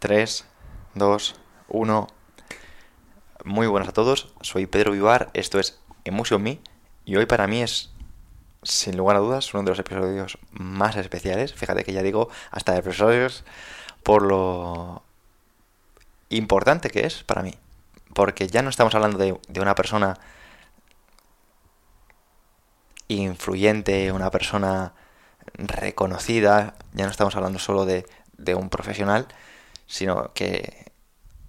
3, 2, 1. Muy buenas a todos, soy Pedro Vivar, esto es Emotion Me y hoy para mí es, sin lugar a dudas, uno de los episodios más especiales. Fíjate que ya digo hasta episodios por lo importante que es para mí. Porque ya no estamos hablando de, una persona influyente, una persona reconocida, ya no estamos hablando solo de un profesional, sino que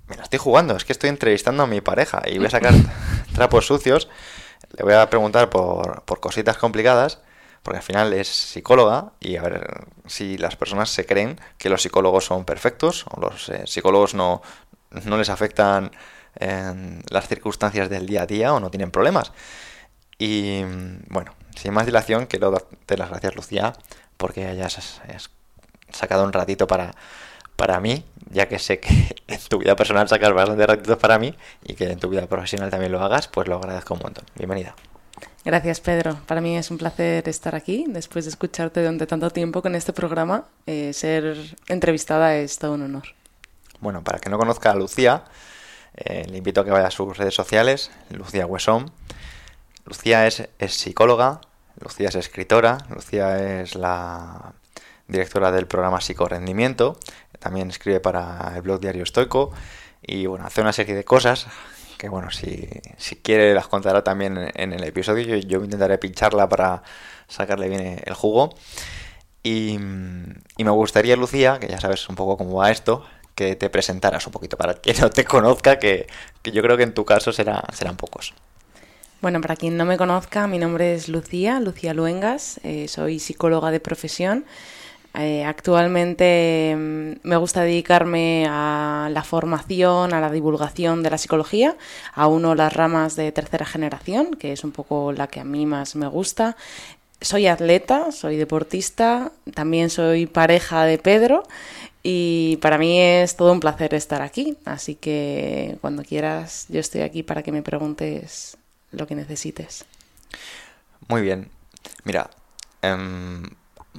me la estoy jugando, es que estoy entrevistando a mi pareja y voy a sacar trapos sucios, le voy a preguntar por, por cositas complicadas, porque al final es psicóloga y a ver si las personas se creen que los psicólogos son perfectos o los eh, psicólogos no, no les afectan en las circunstancias del día a día o no tienen problemas. Y bueno, sin más dilación, quiero darte las gracias, Lucía, porque hayas, sacado un ratito para, para mí, ya que sé que en tu vida personal sacas bastante ratitos para mí y que en tu vida profesional también lo hagas, pues lo agradezco un montón. Bienvenida. Gracias, Pedro. Para mí es un placer estar aquí después de escucharte durante tanto tiempo con este programa. Eh, ser entrevistada es todo un honor. Bueno, para que no conozca a Lucía, eh, le invito a que vaya a sus redes sociales, Lucía Huesón. Lucía es, es psicóloga, Lucía es escritora, Lucía es la directora del programa Psicorrendimiento, también escribe para el blog Diario Estoico y bueno, hace una serie de cosas que bueno, si, si quiere las contará también en, el episodio, yo, yo, intentaré pincharla para sacarle bien el jugo. Y, y, me gustaría, Lucía, que ya sabes un poco cómo va esto, que te presentaras un poquito para quien no te conozca, que, que yo creo que en tu caso será, serán pocos. Bueno, para quien no me conozca, mi nombre es Lucía, Lucía Luengas, eh, soy psicóloga de profesión. Eh, actualmente mm, me gusta dedicarme a la formación, a la divulgación de la psicología, a uno las ramas de tercera generación, que es un poco la que a mí más me gusta. Soy atleta, soy deportista, también soy pareja de Pedro y para mí es todo un placer estar aquí. Así que cuando quieras, yo estoy aquí para que me preguntes lo que necesites. Muy bien. Mira, eh,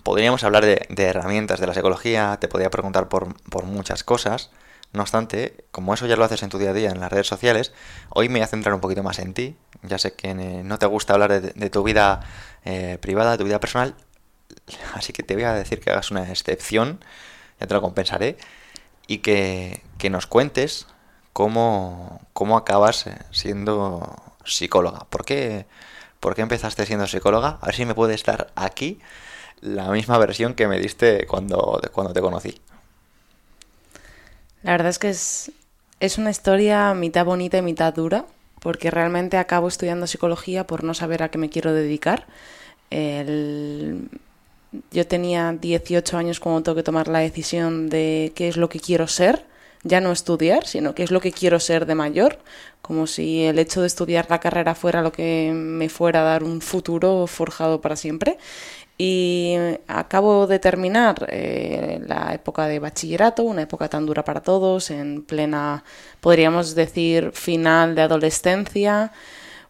podríamos hablar de, herramientas de la psicología, te podría preguntar por, muchas cosas. No obstante, como eso ya lo haces en tu día a día en las redes sociales, hoy me voy a centrar un poquito más en ti. Ya sé que no te gusta hablar de, tu vida eh, privada, de tu vida personal, así que te voy a decir que hagas una excepción, ya te lo compensaré, y que, que nos cuentes cómo, cómo acabas eh, siendo psicóloga. ¿Por qué, ¿Por qué empezaste siendo psicóloga? A ver si me puedes dar aquí la misma versión que me diste cuando, cuando te conocí. La verdad es que es, es una historia mitad bonita y mitad dura, porque realmente acabo estudiando psicología por no saber a qué me quiero dedicar. El... Yo tenía 18 años cuando tengo que tomar la decisión de qué es lo que quiero ser, ya no estudiar, sino qué es lo que quiero ser de mayor, como si el hecho de estudiar la carrera fuera lo que me fuera a dar un futuro forjado para siempre. Y acabo de terminar eh, la época de bachillerato, una época tan dura para todos, en plena, podríamos decir, final de adolescencia,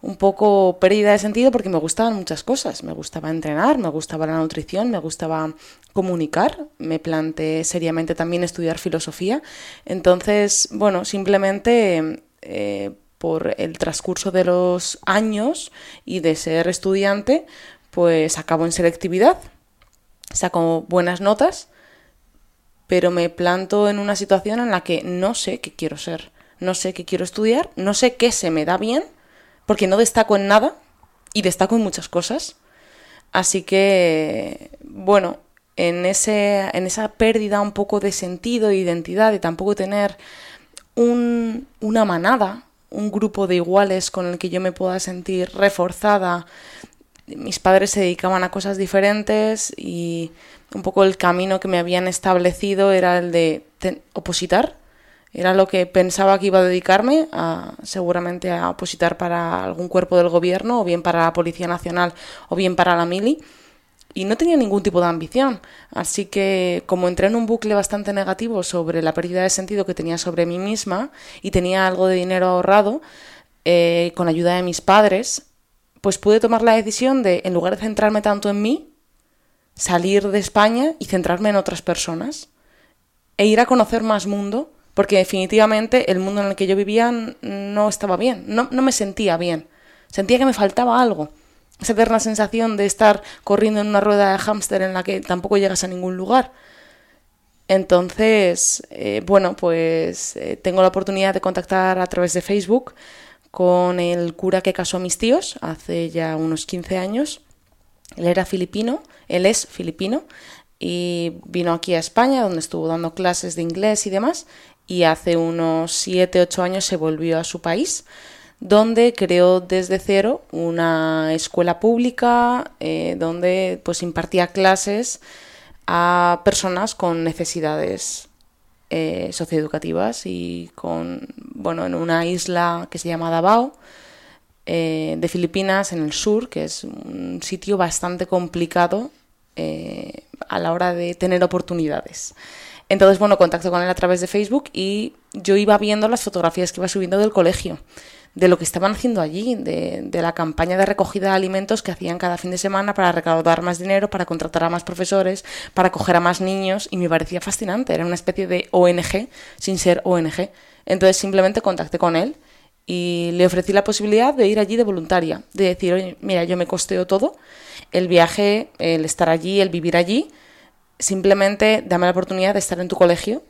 un poco pérdida de sentido porque me gustaban muchas cosas. Me gustaba entrenar, me gustaba la nutrición, me gustaba comunicar, me planteé seriamente también estudiar filosofía. Entonces, bueno, simplemente eh, por el transcurso de los años y de ser estudiante, pues acabo en selectividad, saco buenas notas, pero me planto en una situación en la que no sé qué quiero ser, no sé qué quiero estudiar, no sé qué se me da bien, porque no destaco en nada y destaco en muchas cosas. Así que, bueno, en, ese, en esa pérdida un poco de sentido e identidad, de tampoco tener un, una manada, un grupo de iguales con el que yo me pueda sentir reforzada, mis padres se dedicaban a cosas diferentes y un poco el camino que me habían establecido era el de opositar. Era lo que pensaba que iba a dedicarme, a, seguramente a opositar para algún cuerpo del gobierno, o bien para la Policía Nacional, o bien para la Mili. Y no tenía ningún tipo de ambición. Así que, como entré en un bucle bastante negativo sobre la pérdida de sentido que tenía sobre mí misma y tenía algo de dinero ahorrado, eh, con ayuda de mis padres, pues pude tomar la decisión de, en lugar de centrarme tanto en mí, salir de España y centrarme en otras personas e ir a conocer más mundo porque definitivamente el mundo en el que yo vivía no estaba bien, no, no me sentía bien, sentía que me faltaba algo. Esa eterna sensación de estar corriendo en una rueda de hámster en la que tampoco llegas a ningún lugar. Entonces, eh, bueno, pues eh, tengo la oportunidad de contactar a través de Facebook con el cura que casó a mis tíos hace ya unos 15 años. Él era filipino, él es filipino, y vino aquí a España, donde estuvo dando clases de inglés y demás, y hace unos 7, 8 años se volvió a su país, donde creó desde cero una escuela pública, eh, donde pues impartía clases a personas con necesidades eh, socioeducativas y con, bueno, en una isla que se llama Davao, eh, de Filipinas, en el sur, que es un sitio bastante complicado eh, a la hora de tener oportunidades. Entonces, bueno, contacto con él a través de Facebook y yo iba viendo las fotografías que iba subiendo del colegio de lo que estaban haciendo allí, de, la campaña de recogida de alimentos que hacían cada fin de semana para recaudar más dinero, para contratar a más profesores, para coger a más niños, y me parecía fascinante, era una especie de ONG sin ser ONG. Entonces simplemente contacté con él y le ofrecí la posibilidad de ir allí de voluntaria, de decir, oye, mira, yo me costeo todo, el viaje, el estar allí, el vivir allí, simplemente dame la oportunidad de estar en tu colegio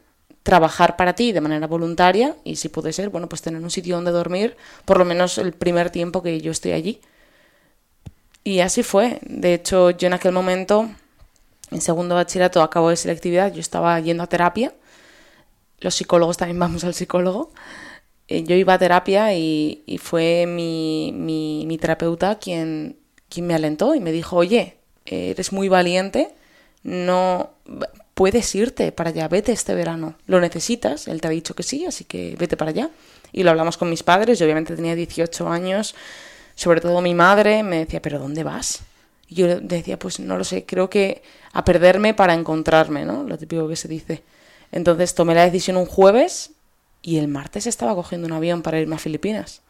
trabajar para ti de manera voluntaria y si puede ser, bueno, pues tener un sitio donde dormir por lo menos el primer tiempo que yo estoy allí. Y así fue. De hecho, yo en aquel momento, en segundo bachillerato, acabo de selectividad, yo estaba yendo a terapia. Los psicólogos también vamos al psicólogo. Eh, yo iba a terapia y, fue mi, mi, mi, terapeuta quien, quien me alentó y me dijo, oye, eres muy valiente, no puedes irte para allá, vete este verano, lo necesitas, él te ha dicho que sí, así que vete para allá. Y lo hablamos con mis padres, yo obviamente tenía 18 años, sobre todo mi madre me decía, pero ¿dónde vas? Y yo decía, pues no lo sé, creo que a perderme para encontrarme, ¿no? Lo típico que se dice. Entonces tomé la decisión un jueves y el martes estaba cogiendo un avión para irme a Filipinas.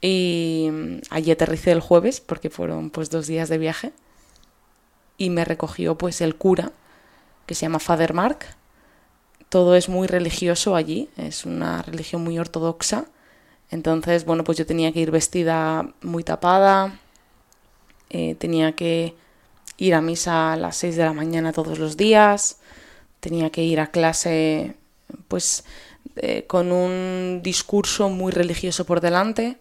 Y allí aterricé el jueves porque fueron pues dos días de viaje y me recogió pues el cura que se llama Father Mark. Todo es muy religioso allí, es una religión muy ortodoxa. Entonces, bueno, pues yo tenía que ir vestida muy tapada, eh, tenía que ir a misa a las 6 de la mañana todos los días, tenía que ir a clase pues eh, con un discurso muy religioso por delante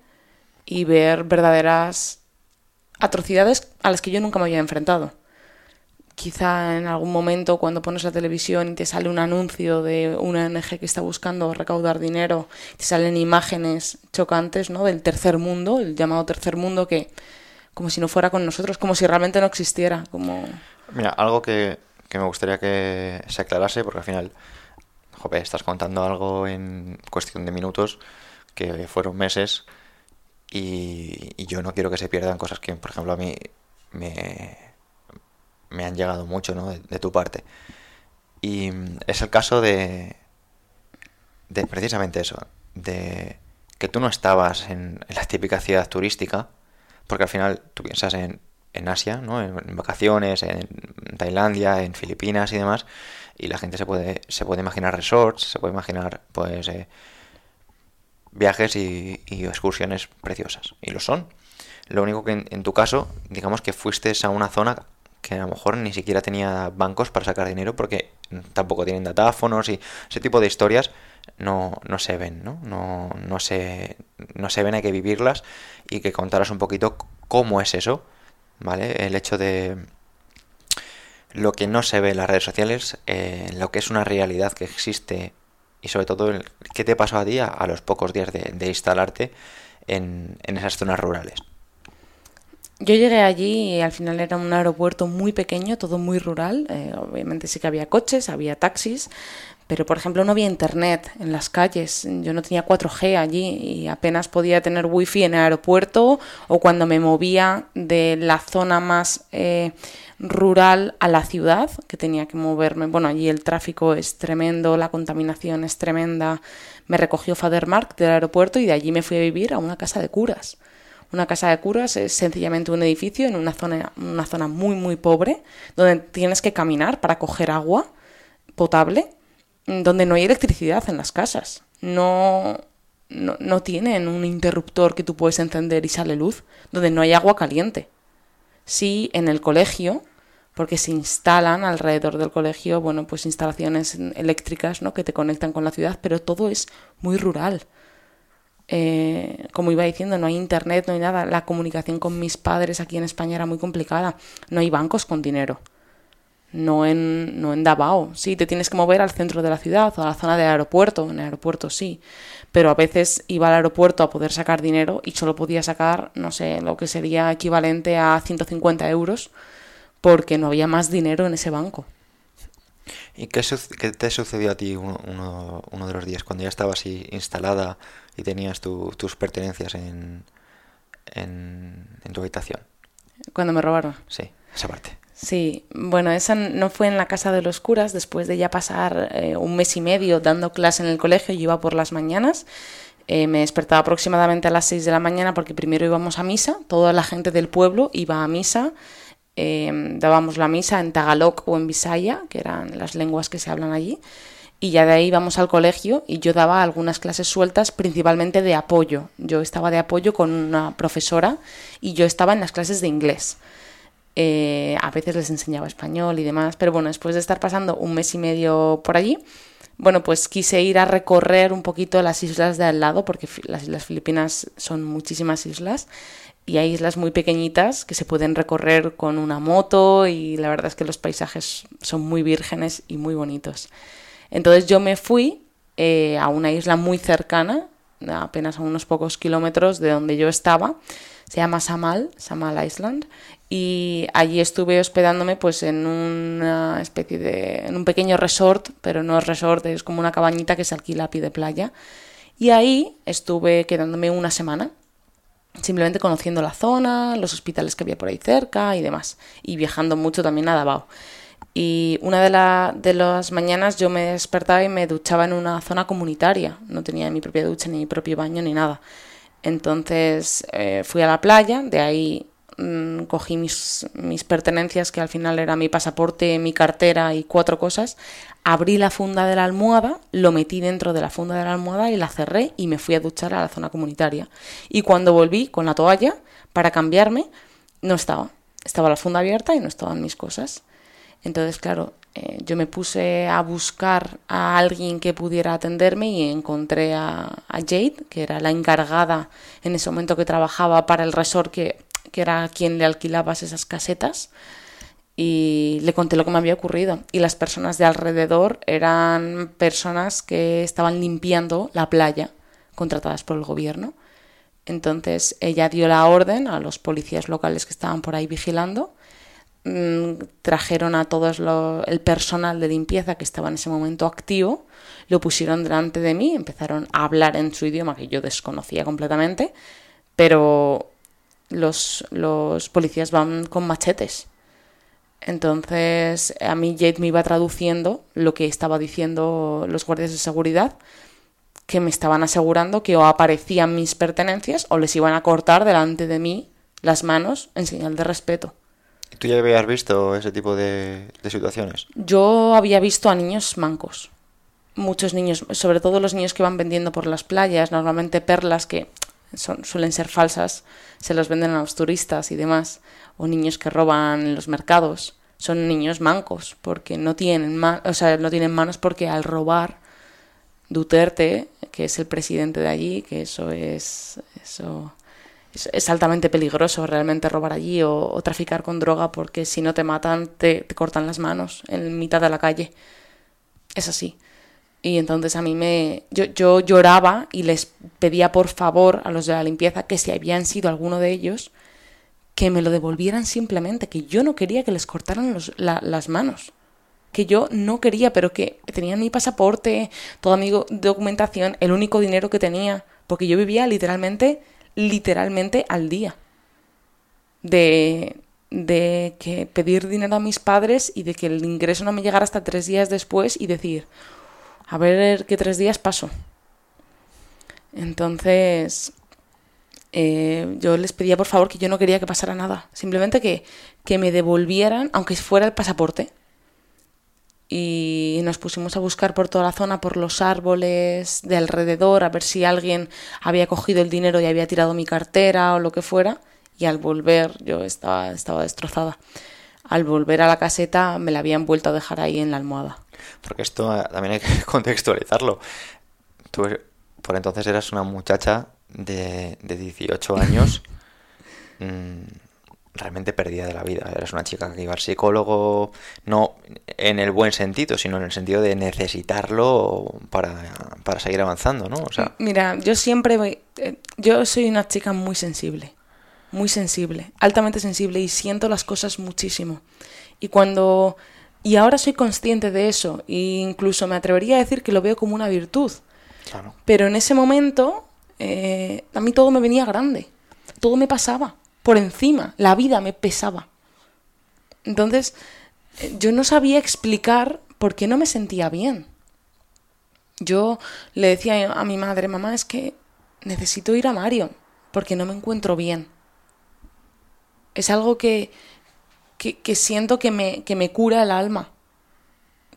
y ver verdaderas atrocidades a las que yo nunca me había enfrentado quizá en algún momento cuando pones la televisión y te sale un anuncio de una ONG que está buscando recaudar dinero, te salen imágenes chocantes ¿no? del tercer mundo, el llamado tercer mundo, que como si no fuera con nosotros, como si realmente no existiera. Como... Mira, algo que, que me gustaría que se aclarase, porque al final, joder, estás contando algo en cuestión de minutos, que fueron meses, y, y yo no quiero que se pierdan cosas que, por ejemplo, a mí me, me han llegado mucho ¿no? de, tu parte. Y mm, es el caso de, de precisamente eso, de que tú no estabas en, la típica ciudad turística, porque al final tú piensas en, en Asia, ¿no? En, vacaciones, en Tailandia, en Filipinas y demás, y la gente se puede, se puede imaginar resorts, se puede imaginar pues eh, viajes y, y, excursiones preciosas, y lo son. Lo único que en, en, tu caso, digamos que fuiste a una zona que a lo mejor ni siquiera tenía bancos para sacar dinero porque tampoco tienen datáfonos y ese tipo de historias no, no se ven, ¿no? No, no, se, no se ven, hay que vivirlas y que contaras un poquito cómo es eso, ¿vale? El hecho de lo que no se ve en las redes sociales, eh, lo que es una realidad que existe y sobre todo qué te pasó a ti a, los pocos días de, de instalarte en, en esas zonas rurales. Yo llegué allí y al final era un aeropuerto muy pequeño, todo muy rural. Eh, obviamente sí que había coches, había taxis, pero por ejemplo no había internet en las calles. Yo no tenía 4G allí y apenas podía tener wifi en el aeropuerto o cuando me movía de la zona más eh, rural a la ciudad, que tenía que moverme. Bueno, allí el tráfico es tremendo, la contaminación es tremenda. Me recogió Fadermark del aeropuerto y de allí me fui a vivir a una casa de curas. Una casa de curas es sencillamente un edificio en una zona, una zona muy, muy pobre, donde tienes que caminar para coger agua potable. donde no hay electricidad en las casas. No, no, no, tienen un interruptor que tú puedes encender y sale luz, donde no hay agua caliente. Sí, en el colegio, porque se instalan alrededor del colegio, bueno, pues instalaciones eléctricas, ¿no? Que te conectan con la ciudad, pero todo es muy rural. Eh, como iba diciendo, no hay internet, no hay nada. La comunicación con mis padres aquí en España era muy complicada. No hay bancos con dinero. No en, no en Davao. Sí, te tienes que mover al centro de la ciudad o a la zona del aeropuerto. En el aeropuerto sí. Pero a veces iba al aeropuerto a poder sacar dinero y solo podía sacar, no sé, lo que sería equivalente a 150 euros porque no había más dinero en ese banco. ¿Y qué, te sucedió a ti uno, uno, de los días cuando ya estabas instalada y tenías tus pertenencias en, en, tu habitación? Cuando me robaron. Sí, esa parte. Sí, bueno, esa no fue en la casa de los curas, después de ya pasar eh, un mes y medio dando clase en el colegio, yo iba por las mañanas, eh, me despertaba aproximadamente a las 6 de la mañana porque primero íbamos a misa, toda la gente del pueblo iba a misa, Em, dábamos la misa en Tagalog o en Visaya, que eran las lenguas que se hablan allí, y ya de ahí íbamos al colegio y yo daba algunas clases sueltas, principalmente de apoyo. Yo estaba de apoyo con una profesora y yo estaba en las clases de inglés. Eh, a veces les enseñaba español y demás, pero bueno, después de estar pasando un mes y medio por allí, bueno, pues quise ir a recorrer un poquito las islas de al lado, porque las Islas Filipinas son muchísimas islas, y hay islas muy pequeñitas que se pueden recorrer con una moto y la verdad es que los paisajes son muy vírgenes y muy bonitos. Entonces yo me fui eh, a una isla muy cercana, apenas a unos pocos kilómetros de donde yo estaba, se llama Samal, Samal Island, y allí estuve hospedándome pues en una especie de, en un pequeño resort, pero no es resort, es como una cabañita que se alquila a pie de playa, y ahí estuve quedándome una semana simplemente conociendo la zona, los hospitales que había por ahí cerca y demás, y viajando mucho también a Davao. Y una de, de las mañanas yo me despertaba y me duchaba en una zona comunitaria, no tenía mi propia ducha, ni mi propio baño, ni nada. Entonces eh, fui a la playa, de ahí mm, cogí mis, pertenencias, que al final era mi pasaporte, mi cartera y cuatro cosas, abrí la funda de la almohada, lo metí dentro de la funda de la almohada y la cerré y me fui a duchar a la zona comunitaria. Y cuando volví con la toalla para cambiarme, no estaba. Estaba la funda abierta y no estaban mis cosas. Entonces, claro, eh, yo me puse a buscar a alguien que pudiera atenderme y encontré a, a, Jade, que era la encargada en ese momento que trabajaba para el resort, que, que era quien le alquilaba esas casetas y le conté lo que me había ocurrido. Y las personas de alrededor eran personas que estaban limpiando la playa, contratadas por el gobierno. Entonces ella dio la orden a los policías locales que estaban por ahí vigilando. Mm, trajeron a todo el personal de limpieza que estaba en ese momento activo, lo pusieron delante de mí, empezaron a hablar en su idioma que yo desconocía completamente, pero los, los policías van con machetes entonces a mí Jade me iba traduciendo lo que estaba diciendo los guardias de seguridad, que me estaban asegurando que o aparecían mis pertenencias o les iban a cortar delante de mí las manos en señal de respeto. ¿Tú ya habías visto ese tipo de, situaciones? Yo había visto a niños mancos. Muchos niños, sobre todo los niños que van vendiendo por las playas, normalmente perlas que son, suelen ser falsas, se los venden a los turistas y demás o niños que roban en los mercados son niños mancos porque no tienen o sea, no tienen manos porque al robar Duterte, que es el presidente de allí, que eso es eso es, altamente peligroso realmente robar allí o, traficar con droga porque si no te matan te, te cortan las manos en mitad de la calle. Es así. Y entonces a mí me. Yo, yo, lloraba y les pedía por favor a los de la limpieza que si habían sido alguno de ellos, que me lo devolvieran simplemente, que yo no quería que les cortaran las manos, que yo no quería, pero que tenían mi pasaporte, toda mi documentación, el único dinero que tenía, porque yo vivía literalmente, literalmente al día. De, de que pedir dinero a mis padres y de que el ingreso no me llegara hasta tres días después y decir, a ver qué tres días paso. Entonces, eh, yo les pedía por favor que yo no quería que pasara nada, simplemente que, que me devolvieran, aunque fuera el pasaporte. y nos pusimos a buscar por toda la zona, por los árboles de alrededor, a ver si alguien había cogido el dinero y había tirado mi cartera o lo que fuera. Y al volver, yo estaba, estaba destrozada. Al volver a la caseta me la habían vuelto a dejar ahí en la almohada. Porque esto eh, también hay que contextualizarlo. Tú por entonces eras una muchacha de, de 18 años mmm, realmente perdida de la vida. Eras una chica que iba al psicólogo, no en el buen sentido, sino en el sentido de necesitarlo para, para seguir avanzando, ¿no? O sea... Mira, yo siempre voy... Eh, yo soy una chica muy sensible, muy sensible, altamente sensible y siento las cosas muchísimo. Y cuando... Y ahora soy consciente de eso e incluso me atrevería a decir que lo veo como una virtud. Claro. Pero en ese momento eh, a mí todo me venía grande, todo me pasaba por encima, la vida me pesaba. Entonces, eh, yo no sabía explicar por qué no me sentía bien. Yo le decía a mi madre, mamá, es que necesito ir a Mario, porque no me encuentro bien. Es algo que, que, que siento que me, que me cura el alma,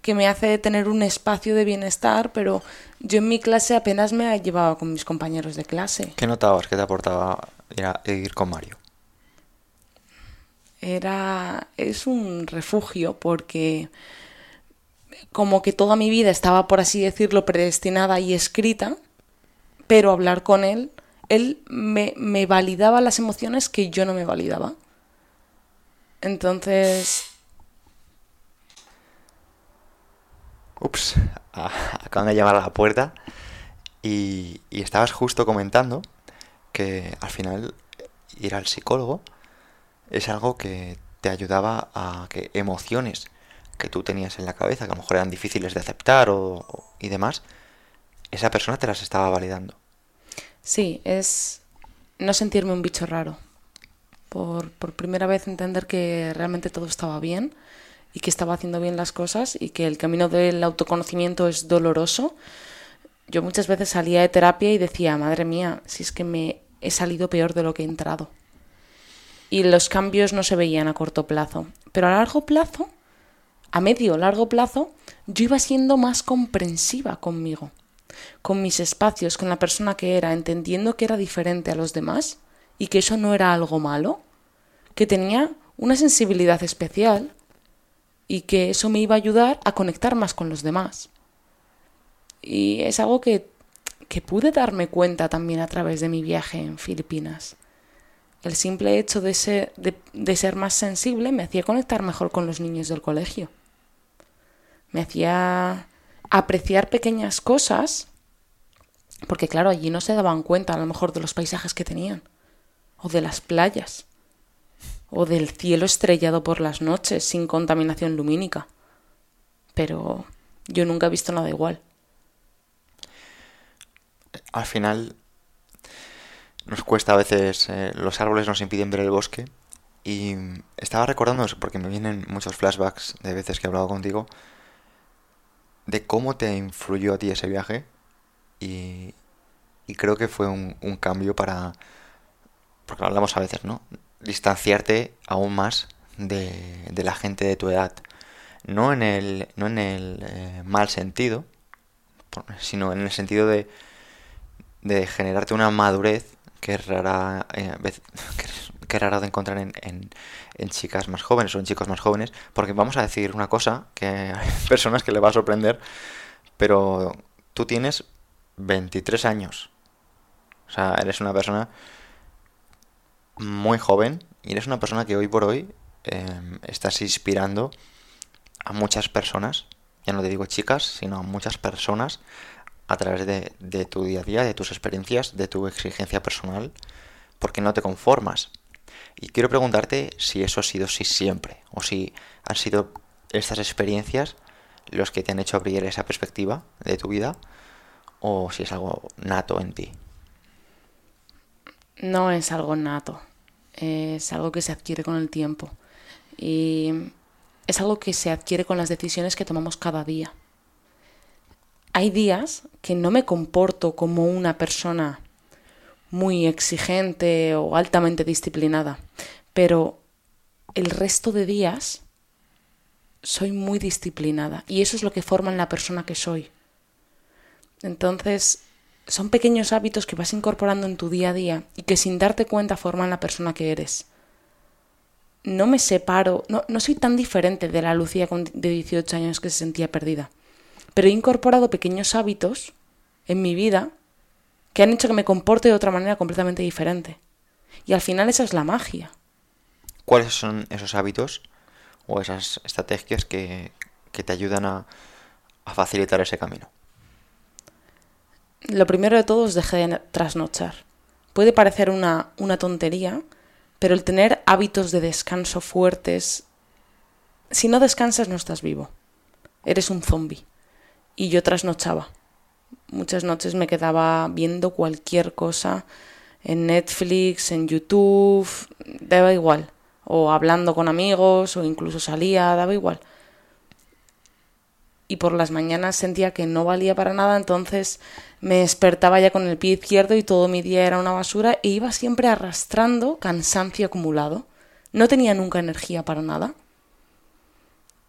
que me hace tener un espacio de bienestar, pero yo en mi clase apenas me llevaba con mis compañeros de clase. ¿Qué notabas que te aportaba ir, a, ir con Mario? era es un refugio porque como que toda mi vida estaba por así decirlo predestinada y escrita pero hablar con él él me, me validaba las emociones que yo no me validaba entonces Ups, acaban de llamar a la puerta y, y estabas justo comentando que al final ir al psicólogo es algo que te ayudaba a que emociones que tú tenías en la cabeza, que a lo mejor eran difíciles de aceptar o, y demás, esa persona te las estaba validando. Sí, es no sentirme un bicho raro. Por, primera vez entender que realmente todo estaba bien y que estaba haciendo bien las cosas y que el camino del autoconocimiento es doloroso. Yo muchas veces salía de terapia y decía, madre mía, si es que me he salido peor de lo que he entrado y los cambios no se veían a corto plazo. Pero a largo plazo, a medio largo plazo, yo iba siendo más comprensiva conmigo, con mis espacios, con la persona que era, entendiendo que era diferente a los demás y que eso no era algo malo, que tenía una sensibilidad especial y que eso me iba a ayudar a conectar más con los demás. Y es algo que, que pude darme cuenta también a través de mi viaje en Filipinas el simple hecho de ser, de, ser más sensible me hacía conectar mejor con los niños del colegio. Me hacía apreciar pequeñas cosas, porque claro, allí no se daban cuenta a lo mejor de los paisajes que tenían, o de las playas, o del cielo estrellado por las noches sin contaminación lumínica. Pero yo nunca he visto nada igual. Al final, nos cuesta a veces, eh, los árboles nos impiden ver el bosque. Y estaba recordando, porque me vienen muchos flashbacks de veces que he hablado contigo, de cómo te influyó a ti ese viaje. Y, creo que fue un, un cambio para, porque hablamos a veces, ¿no? Distanciarte aún más de, de la gente de tu edad. No en el, no en el eh, mal sentido, sino en el sentido de, de generarte una madurez que es rara, eh, que, rara de encontrar en, en, chicas más jóvenes o en chicos más jóvenes, porque vamos a decir una cosa que hay personas que le va a sorprender, pero tú tienes 23 años. O sea, eres una persona muy joven y eres una persona que hoy por hoy eh, estás inspirando a muchas personas, ya no te digo chicas, sino a muchas personas a través de, de, tu día a día, de tus experiencias, de tu exigencia personal, porque no te conformas. Y quiero preguntarte si eso ha sido así siempre, o si han sido estas experiencias los que te han hecho abrir esa perspectiva de tu vida, o si es algo nato en ti. No es algo nato, es algo que se adquiere con el tiempo. Y es algo que se adquiere con las decisiones que tomamos cada día hay días que no me comporto como una persona muy exigente o altamente disciplinada, pero el resto de días soy muy disciplinada y eso es lo que forma en la persona que soy. Entonces, son pequeños hábitos que vas incorporando en tu día a día y que sin darte cuenta forman la persona que eres. No me separo, no, no soy tan diferente de la Lucía de 18 años que se sentía perdida, pero he incorporado pequeños hábitos en mi vida que han hecho que me comporte de otra manera completamente diferente. Y al final esa es la magia. ¿Cuáles son esos hábitos o esas estrategias que, te ayudan a, facilitar ese camino? Lo primero de todo es dejar de trasnochar. Puede parecer una, una tontería, pero el tener hábitos de descanso fuertes, si no descansas no estás vivo. Eres un zombie. Y yo trasnochaba. Muchas noches me quedaba viendo cualquier cosa en Netflix, en YouTube, daba igual o hablando con amigos, o incluso salía, daba igual. Y por las mañanas sentía que no valía para nada, entonces me despertaba ya con el pie izquierdo y todo mi día era una basura e iba siempre arrastrando cansancio acumulado. No tenía nunca energía para nada.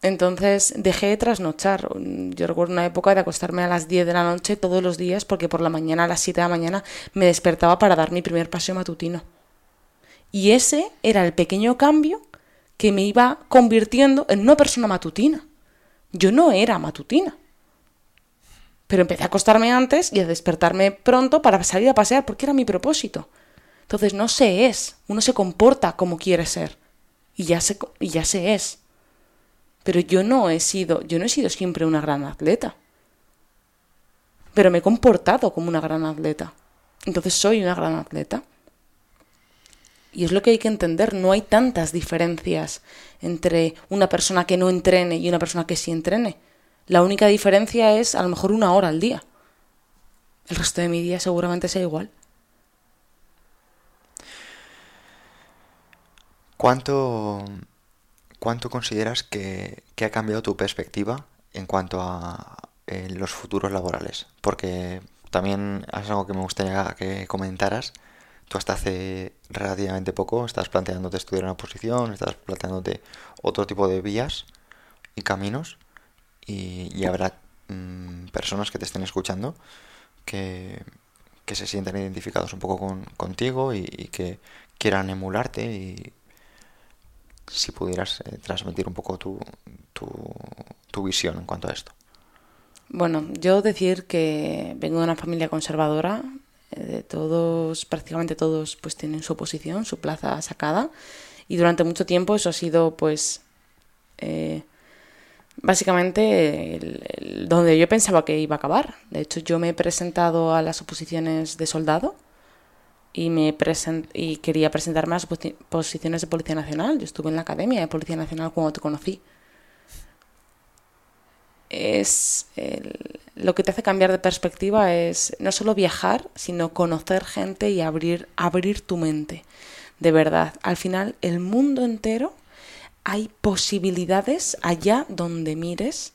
Entonces dejé de trasnochar. Yo recuerdo una época de acostarme a las 10 de la noche todos los días porque por la mañana a las 7 de la mañana me despertaba para dar mi primer paseo matutino. Y ese era el pequeño cambio que me iba convirtiendo en una persona matutina. Yo no era matutina. Pero empecé a acostarme antes y a despertarme pronto para salir a pasear porque era mi propósito. Entonces no se es, uno se comporta como quiere ser. Y ya se, y ya se es. Pero yo no he sido, yo no he sido siempre una gran atleta. Pero me he comportado como una gran atleta. Entonces soy una gran atleta. Y es lo que hay que entender, no hay tantas diferencias entre una persona que no entrene y una persona que sí entrene. La única diferencia es a lo mejor una hora al día. El resto de mi día seguramente sea igual. ¿Cuánto, cuánto consideras que, ha cambiado tu perspectiva en cuanto a los futuros laborales? Porque también es algo que me gustaría que comentaras tú hasta hace relativamente poco estás planteándote estudiar una posición, estás planteándote otro tipo de vías y caminos y, habrá mm, personas que te estén escuchando que, se sientan identificados un poco con, contigo y, que quieran emularte y si pudieras eh, transmitir un poco tu, tu, tu visión en cuanto a esto. Bueno, yo decir que vengo de una familia conservadora, de todos, prácticamente todos, pues tienen su posición, su plaza sacada. Y durante mucho tiempo eso ha sido, pues, eh, básicamente donde yo pensaba que iba a acabar. De hecho, yo me he presentado a las oposiciones de soldado y, me present y quería presentarme a las posiciones de Policía Nacional. Yo estuve en la Academia de Policía Nacional cuando te conocí. Es lo que te hace cambiar de perspectiva es no solo viajar, sino conocer gente y abrir, abrir tu mente. De verdad, al final el mundo entero hay posibilidades allá donde mires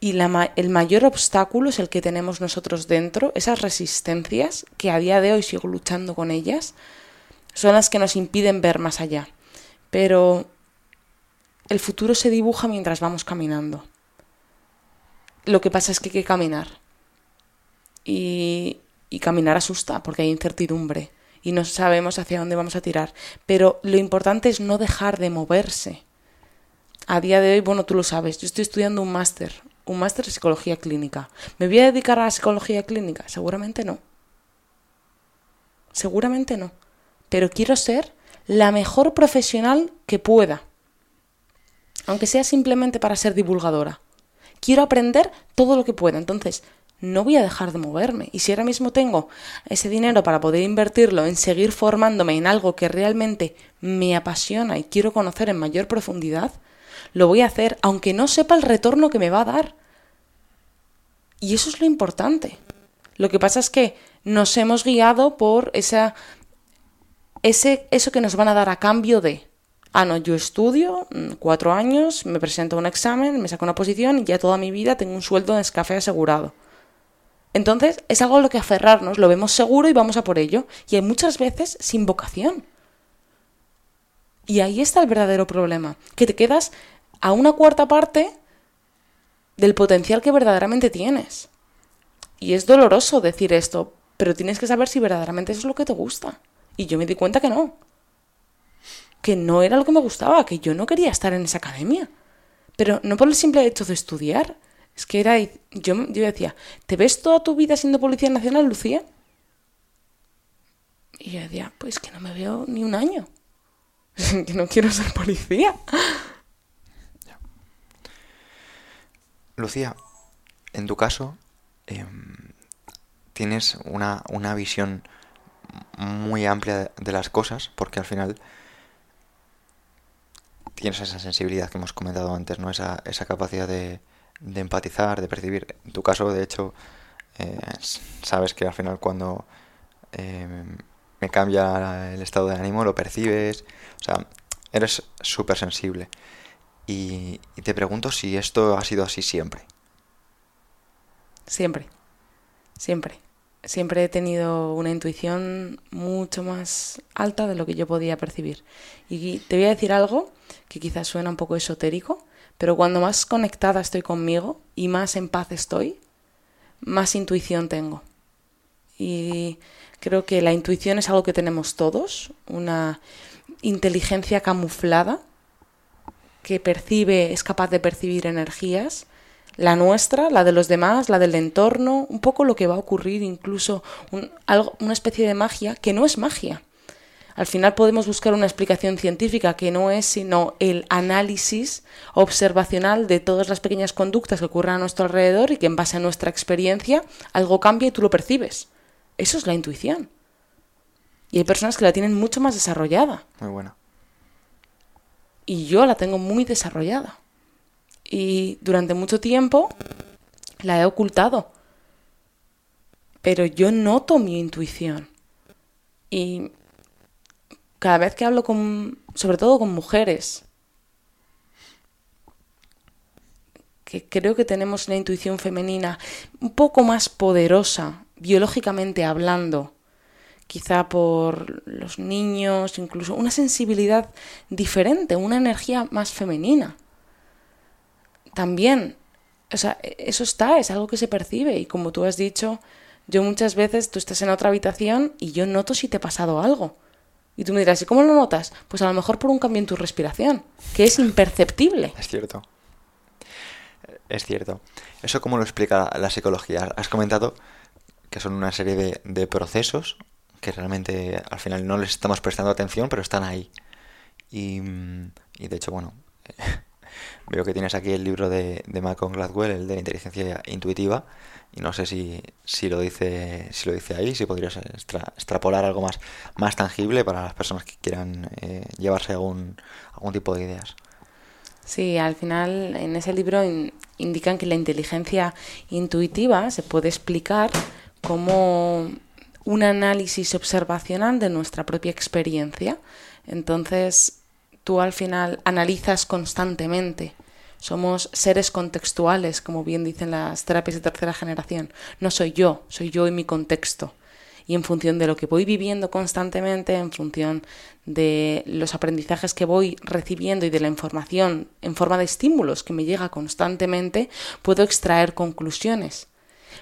y la, el mayor obstáculo es el que tenemos nosotros dentro, esas resistencias que a día de hoy sigo luchando con ellas, son las que nos impiden ver más allá. Pero el futuro se dibuja mientras vamos caminando. Lo que pasa es que hay que caminar. Y, y caminar asusta porque hay incertidumbre y no sabemos hacia dónde vamos a tirar. Pero lo importante es no dejar de moverse. A día de hoy, bueno, tú lo sabes, yo estoy estudiando un máster, un máster de psicología clínica. ¿Me voy a dedicar a la psicología clínica? Seguramente no. Seguramente no. Pero quiero ser la mejor profesional que pueda. Aunque sea simplemente para ser divulgadora quiero aprender todo lo que pueda. Entonces, no voy a dejar de moverme. Y si ahora mismo tengo ese dinero para poder invertirlo en seguir formándome en algo que realmente me apasiona y quiero conocer en mayor profundidad, lo voy a hacer, aunque no sepa el retorno que me va a dar. Y eso es lo importante. Lo que pasa es que nos hemos guiado por esa, ese, eso que nos van a dar a cambio de. Ah, no, yo estudio mm, cuatro años, me presento a un examen, me saco una posición y ya toda mi vida tengo un sueldo en café asegurado. Entonces es algo a lo que aferrarnos, lo vemos seguro y vamos a por ello. Y hay muchas veces sin vocación. Y ahí está el verdadero problema, que te quedas a una cuarta parte del potencial que verdaderamente tienes. Y es doloroso decir esto, pero tienes que saber si verdaderamente eso es lo que te gusta. Y yo me di cuenta que no. Que no era lo que me gustaba, que yo no quería estar en esa academia. Pero no por el simple hecho de estudiar. Es que era. Yo, yo decía, ¿te ves toda tu vida siendo Policía Nacional, Lucía? Y yo decía, pues que no me veo ni un año. que no quiero ser policía. Lucía, en tu caso, em, tienes una, una, visión muy amplia de las cosas, porque al final tienes esa sensibilidad que hemos comentado antes, ¿no? Esa, esa capacidad de, de empatizar, de percibir. En tu caso, de hecho, eh, sabes que al final cuando em, me cambia el estado de ánimo, lo percibes, o sea, eres súper sensible. Y, te pregunto si esto ha sido así siempre. Siempre, siempre. Siempre he tenido una intuición mucho más alta de lo que yo podía percibir. Y te voy a decir algo que quizás suena un poco esotérico, pero cuando más conectada estoy conmigo y más en paz estoy, más intuición tengo. Y creo que la intuición es algo que tenemos todos, una inteligencia camuflada que percibe, es capaz de percibir energías, la nuestra, la de los demás, la del entorno, un poco lo que va a ocurrir, incluso algo, una especie de magia que no es magia. Al final podemos buscar una explicación científica que no es sino el análisis observacional de todas las pequeñas conductas que ocurren a nuestro alrededor y que en base a nuestra experiencia algo cambia y tú lo percibes. Eso es la intuición. Y hay personas que la tienen mucho más desarrollada. Muy buena y yo la tengo muy desarrollada. Y durante mucho tiempo la he ocultado. Pero yo noto mi intuición. Y cada vez que hablo con, sobre todo con mujeres, que creo que tenemos una intuición femenina un poco más poderosa, biológicamente hablando, quizá por los niños, incluso una sensibilidad diferente, una energía más femenina. También, o sea, eso está, es algo que se percibe y como tú has dicho, yo muchas veces tú estás en otra habitación y yo noto si te ha pasado algo. Y tú me dirás, ¿y cómo lo notas? Pues a lo mejor por un cambio en tu respiración, que es imperceptible. Es cierto. Es cierto. ¿Eso cómo lo explica la psicología? Has comentado que son una serie de, procesos que realmente al final no les estamos prestando atención, pero están ahí. Y de hecho, bueno, veo que tienes aquí el libro de, Malcolm Gladwell, el de la inteligencia intuitiva, y no sé si, si, lo, dice, si lo dice ahí, si podrías extrapolar algo más, más tangible para las personas que quieran eh, llevarse algún, algún tipo de ideas. Sí, al final en ese libro indican que la inteligencia intuitiva se puede explicar como un análisis observacional de nuestra propia experiencia. Entonces, tú al final analizas constantemente. Somos seres contextuales, como bien dicen las terapias de tercera generación. No soy yo, soy yo y mi contexto. Y en función de lo que voy viviendo constantemente, en función de los aprendizajes que voy recibiendo y de la información en forma de estímulos que me llega constantemente, puedo extraer conclusiones.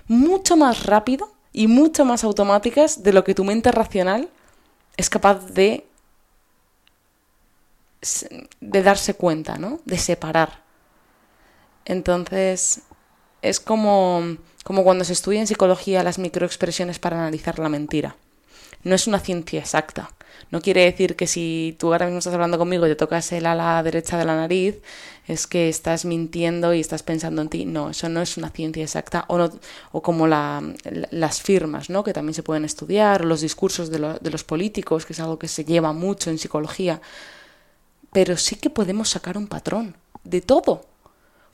Mucho más rápido y mucho más automáticas de lo que tu mente racional es capaz de, de darse cuenta, ¿no? De separar. Entonces, es como, como cuando se estudia en psicología las microexpresiones para analizar la mentira. No es una ciencia exacta. No quiere decir que si tú ahora mismo estás hablando conmigo y te tocas el ala derecha de la nariz, es que estás mintiendo y estás pensando en ti. No, eso no es una ciencia exacta. O, no, o como la, las firmas, ¿no? que también se pueden estudiar, o los discursos de, de los políticos, que es algo que se lleva mucho en psicología. Pero sí que podemos sacar un patrón de todo.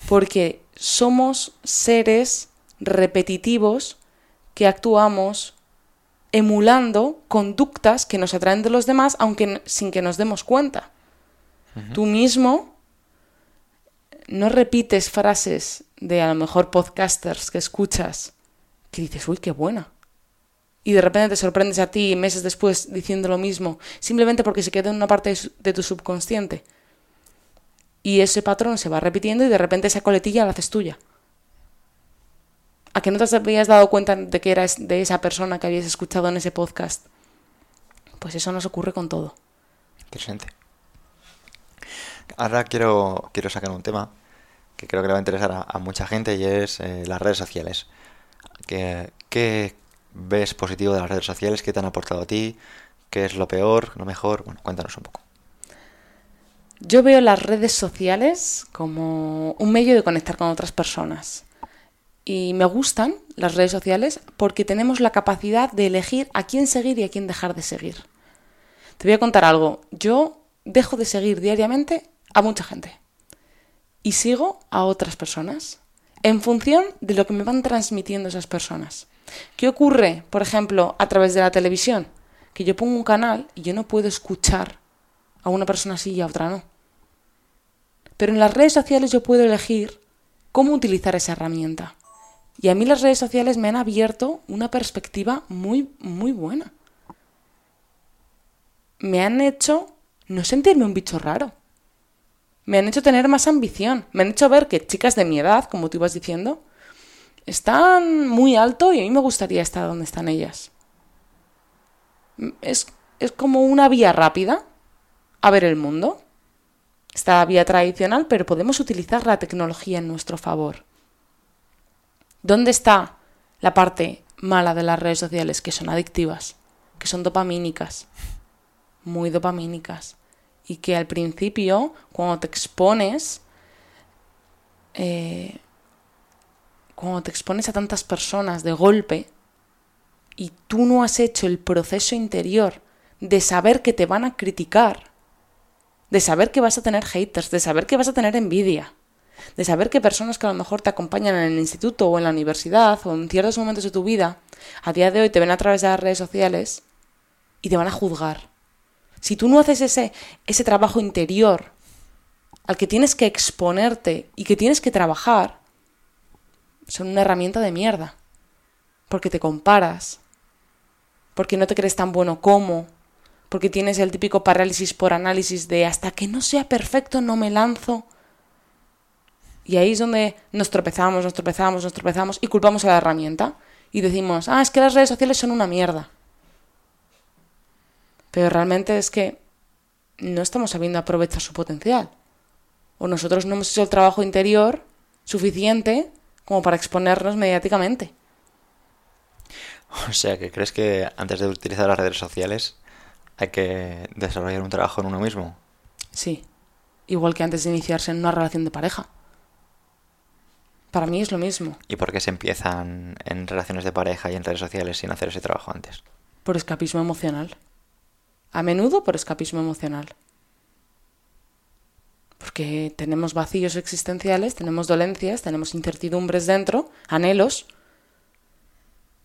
Porque somos seres repetitivos que actuamos emulando conductas que nos atraen de los demás, aunque sin que nos demos cuenta. Tú mismo no repites frases de a lo mejor podcasters que escuchas que dices, uy, qué buena. Y de repente te sorprendes a ti meses después diciendo lo mismo, simplemente porque se queda en una parte de tu subconsciente. Y ese patrón se va repitiendo y de repente esa coletilla la haces tuya. ¿A que no te habías dado cuenta de que eras de esa persona que habías escuchado en ese podcast? Pues eso nos ocurre con todo. Interesante. Ahora quiero, quiero sacar un tema que creo que le va a interesar a, mucha gente y es eh, las redes sociales. ¿Qué, ¿Qué ves positivo de las redes sociales? ¿Qué te han aportado a ti? ¿Qué es lo peor, lo mejor? Bueno, cuéntanos un poco. Yo veo las redes sociales como un medio de conectar con otras personas. Y me gustan las redes sociales porque tenemos la capacidad de elegir a quién seguir y a quién dejar de seguir. Te voy a contar algo. Yo dejo de seguir diariamente a mucha gente y sigo a otras personas en función de lo que me van transmitiendo esas personas. ¿Qué ocurre, por ejemplo, a través de la televisión? Que yo pongo un canal y yo no puedo escuchar a una persona así y a otra no. Pero en las redes sociales yo puedo elegir cómo utilizar esa herramienta. Y a mí las redes sociales me han abierto una perspectiva muy, muy buena. Me han hecho no sentirme un bicho raro me han hecho tener más ambición, me han hecho ver que chicas de mi edad, como tú ibas diciendo, están muy alto y a mí me gustaría estar donde están ellas. Es, es como una vía rápida a ver el mundo. Está la vía tradicional, pero podemos utilizar la tecnología en nuestro favor. ¿Dónde está la parte mala de las redes sociales? Que son adictivas, que son dopamínicas, muy dopamínicas y que al principio, cuando te expones, eh, cuando te expones a tantas personas de golpe y tú no has hecho el proceso interior de saber que te van a criticar, de saber que vas a tener haters, de saber que vas a tener envidia, de saber que personas que a lo mejor te acompañan en el instituto o en la universidad o en ciertos momentos de tu vida, a día de hoy te ven a través de las redes sociales y te van a juzgar si tú no haces ese, ese trabajo interior al que tienes que exponerte y que tienes que trabajar, son una herramienta de mierda. Porque te comparas, porque no te crees tan bueno como, porque tienes el típico parálisis por análisis de hasta que no sea perfecto no me lanzo. Y ahí es donde nos tropezamos, nos tropezamos, nos tropezamos y culpamos a la herramienta. Y decimos, ah, es que las redes sociales son una mierda. Pero realmente es que no estamos sabiendo aprovechar su potencial. O nosotros no hemos hecho el trabajo interior suficiente como para exponernos mediáticamente. O sea, que crees que antes de utilizar las redes sociales hay que desarrollar un trabajo en uno mismo. Sí, igual que antes de iniciarse en una relación de pareja. Para mí es lo mismo. ¿Y por qué se empiezan en relaciones de pareja y en redes sociales sin hacer ese trabajo antes? Por escapismo emocional a menudo por escapismo emocional. Porque tenemos vacíos existenciales, tenemos dolencias, tenemos incertidumbres dentro, anhelos,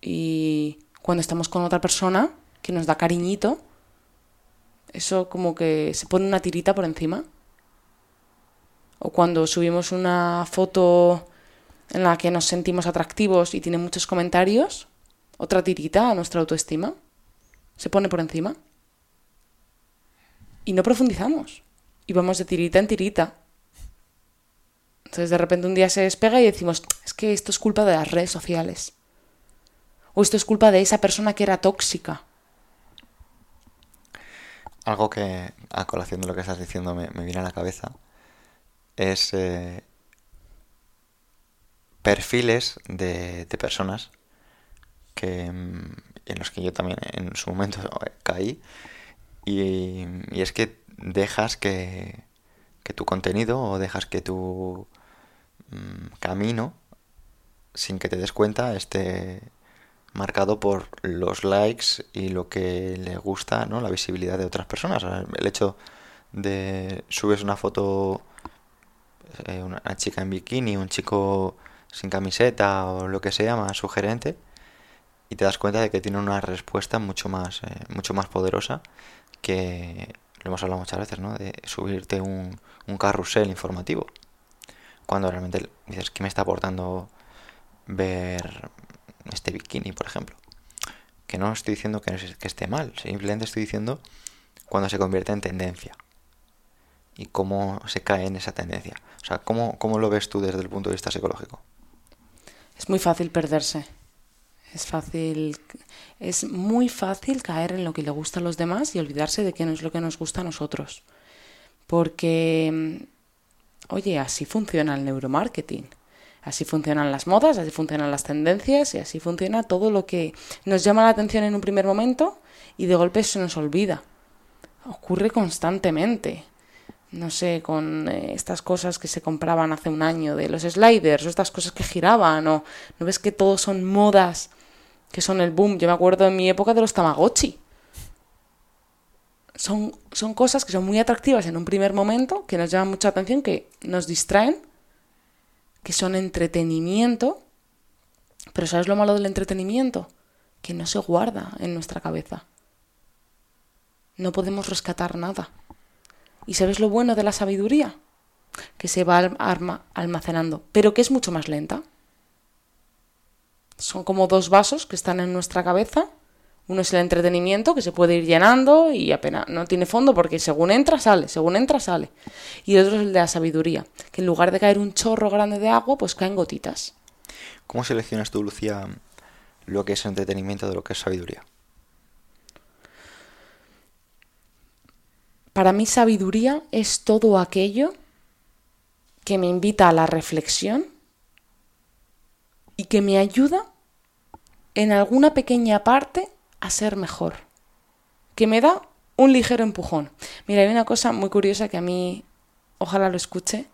y cuando estamos con otra persona que nos da cariñito, eso como que se pone una tirita por encima. O cuando subimos una foto en la que nos sentimos atractivos y tiene muchos comentarios, otra tirita a nuestra autoestima se pone por encima y no profundizamos. Y vamos de tirita en tirita. Entonces de repente un día se despega y decimos, es que esto es culpa de las redes sociales. O esto es culpa de esa persona que era tóxica. Algo que, a colación de lo que estás diciendo, me, viene a la cabeza es eh, perfiles de, de personas que, en los que yo también en su momento caí. Y, es que dejas que, tu contenido o dejas que tu mm, camino, sin que te des cuenta, esté marcado por los likes y lo que le gusta, ¿no? La visibilidad de otras personas. El hecho de subes una foto, eh, una chica en bikini, un chico sin camiseta o lo que sea, más sugerente, y te das cuenta de que tiene una respuesta mucho más, eh, mucho más poderosa que lo hemos hablado muchas veces, ¿no? De subirte un, un carrusel informativo. Cuando realmente dices, ¿qué me está aportando ver este bikini, por ejemplo? Que no estoy diciendo que, que esté mal, simplemente estoy diciendo cuando se convierte en tendencia. y cómo se cae en esa tendencia? O sea, ¿cómo, ¿cómo lo ves tú desde el punto de vista psicológico? Es muy fácil perderse. Es fácil, es muy fácil caer en lo que le gusta a los demás y olvidarse de qué no es lo que nos gusta a nosotros. Porque, oye, así funciona el neuromarketing. Así funcionan las modas, así funcionan las tendencias y así funciona todo lo que nos llama la atención en un primer momento y de golpe se nos olvida. Ocurre constantemente. No sé, con eh, estas cosas que se compraban hace un año de los sliders o estas cosas que giraban o no ves que todos son modas que son el boom. Yo me acuerdo en mi época de los Tamagotchi. Son, son cosas que son muy atractivas en un primer momento, que nos llaman mucha atención, que nos distraen, que son entretenimiento. Pero ¿sabes lo malo del entretenimiento? Que no se guarda en nuestra cabeza. No podemos rescatar nada. ¿Y sabes lo bueno de la sabiduría? Que se va almacenando, pero que es mucho más lenta. Son como dos vasos que están en nuestra cabeza. Uno es el entretenimiento, que se puede ir llenando y apenas no tiene fondo porque según entra, sale, según entra, sale. Y el otro es el de la sabiduría, que en lugar de caer un chorro grande de agua, pues caen gotitas. ¿Cómo seleccionas tú, Lucía, lo que es entretenimiento de lo que es sabiduría? Para mí sabiduría es todo aquello que me invita a la reflexión y que me ayuda en alguna pequeña parte a ser mejor. Que me da un ligero empujón. Mira, hay una cosa muy curiosa que a mí, ojalá lo escuche.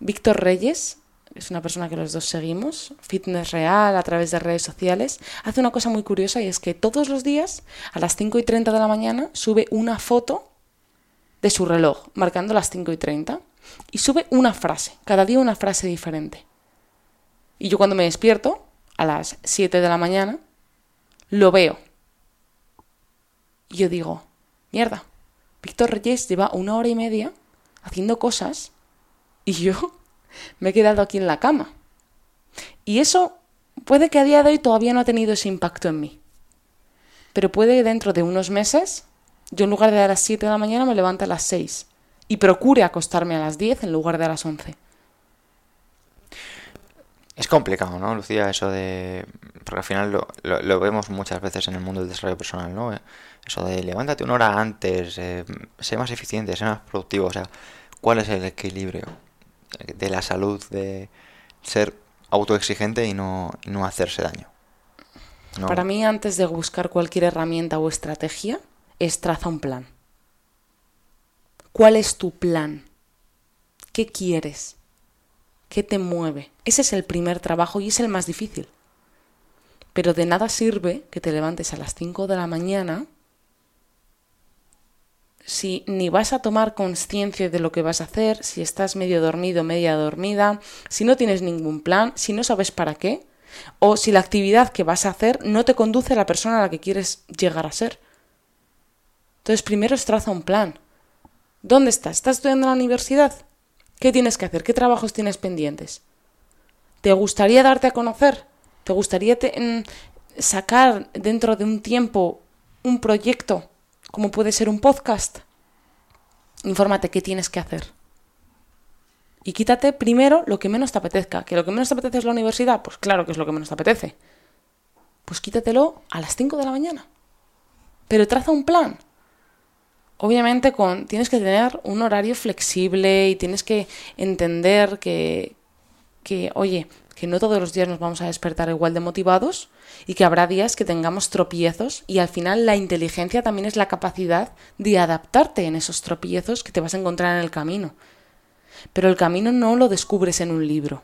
Víctor Reyes, es una persona que los dos seguimos, fitness real a través de redes sociales, hace una cosa muy curiosa y es que todos los días a las 5 y 30 de la mañana sube una foto de su reloj, marcando las 5 y 30, y sube una frase, cada día una frase diferente. Y yo cuando me despierto, a las 7 de la mañana, lo veo. Y yo digo, mierda, Víctor Reyes lleva una hora y media haciendo cosas y yo me he quedado aquí en la cama. Y eso puede que a día de hoy todavía no ha tenido ese impacto en mí. Pero puede que dentro de unos meses, yo en lugar de a las 7 de la mañana me levante a las 6 y procure acostarme a las 10 en lugar de a las 11. Es complicado, ¿no, Lucía? Eso de... Porque al final lo, lo, vemos muchas veces en el mundo del desarrollo personal, ¿no? Eso de levántate una hora antes, eh, sé más eficiente, sé más productivo. O sea, ¿cuál es el equilibrio de la salud, de ser autoexigente y no, no hacerse daño? Para mí, antes de buscar cualquier herramienta o estrategia, es traza un plan. ¿Cuál es tu plan? ¿Qué quieres? ¿Qué te mueve? Ese es el primer trabajo y es el más difícil. Pero de nada sirve que te levantes a las 5 de la mañana si ni vas a tomar conciencia de lo que vas a hacer, si estás medio dormido, media dormida, si no tienes ningún plan, si no sabes para qué, o si la actividad que vas a hacer no te conduce a la persona a la que quieres llegar a ser. Entonces primero traza un plan. ¿Dónde estás? ¿Estás estudiando en la universidad? ¿Qué tienes que hacer? ¿Qué trabajos tienes pendientes? ¿Te gustaría darte a conocer? ¿Te gustaría sacar dentro de un tiempo un proyecto como puede ser un podcast? Infórmate qué tienes que hacer. Y quítate primero lo que menos te apetezca. ¿Que lo que menos te apetece es la universidad? Pues claro que es lo que menos te apetece. Pues quítatelo a las 5 de la mañana. Pero traza un plan obviamente con, tienes que tener un horario flexible y tienes que entender que, que, oye, que no todos los días nos vamos a despertar igual de motivados y que habrá días que tengamos tropiezos y al final la inteligencia también es la capacidad de adaptarte en esos tropiezos que te vas a encontrar en el camino. Pero el camino no lo descubres en un libro.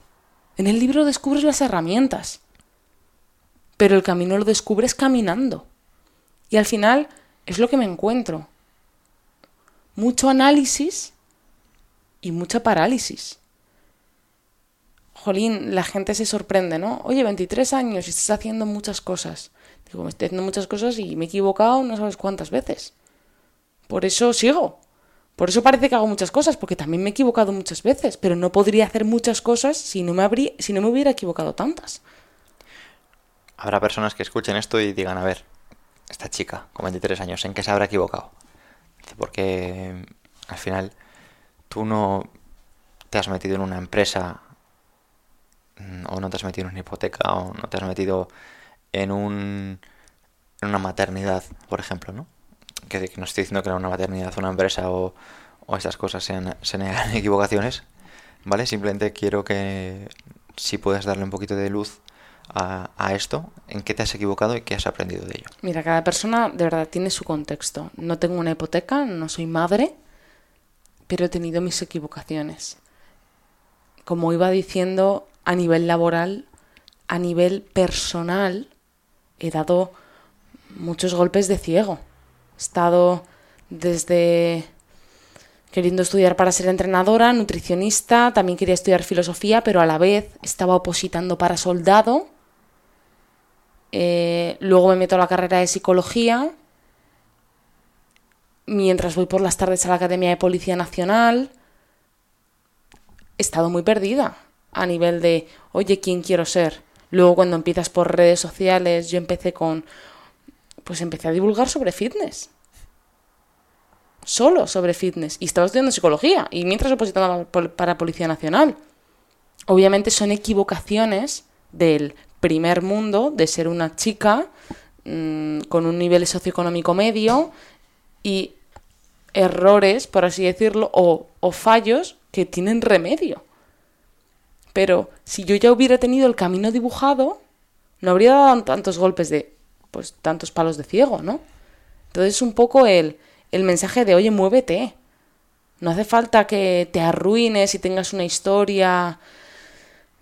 En el libro descubres las herramientas. Pero el camino lo descubres caminando. Y al final es lo que me encuentro mucho análisis y mucha parálisis. Jolín, la gente se sorprende, ¿no? Oye, 23 años y estás haciendo muchas cosas. Digo, me estoy haciendo muchas cosas y me he equivocado no sabes cuántas veces. Por eso sigo. Por eso parece que hago muchas cosas, porque también me he equivocado muchas veces, pero no podría hacer muchas cosas si no me, habría, si no me hubiera equivocado tantas. Habrá personas que escuchen esto y digan, a ver, esta chica con 23 años, ¿en qué se habrá equivocado? porque al final tú no te has metido en una empresa mm, o no te has metido en una hipoteca o no te has metido en un una maternidad, por ejemplo, ¿no? Que, no estoy diciendo que una maternidad, una empresa o, o estas cosas sean, equivocaciones, ¿vale? Simplemente quiero que si puedes darle un poquito de luz a, esto, en qué te has equivocado y qué has aprendido de ello. Mira, cada persona de verdad tiene su contexto. No tengo una hipoteca, no soy madre, pero he tenido mis equivocaciones. Como iba diciendo, a nivel laboral, a nivel personal, he dado muchos golpes de ciego. He estado desde queriendo estudiar para ser entrenadora, nutricionista, también quería estudiar filosofía, pero a la vez estaba opositando para soldado. Eh, luego me meto a la carrera de psicología. Mientras voy por las tardes a la Academia de Policía Nacional. He estado muy perdida a nivel de, oye, ¿quién quiero ser? Luego cuando empiezas por redes sociales, yo empecé con, pues empecé a divulgar sobre fitness solo sobre fitness y estaba estudiando psicología y mientras opositaba para Policía Nacional. Obviamente son equivocaciones del primer mundo, de ser una chica mmm, con un nivel socioeconómico medio y errores, por así decirlo, o fallos que tienen remedio. Pero si yo ya hubiera tenido el camino dibujado, no habría dado tantos golpes de, pues, tantos palos de ciego, ¿no? Entonces un poco el, el mensaje de, oye, muévete. No hace falta que te arruines y tengas una historia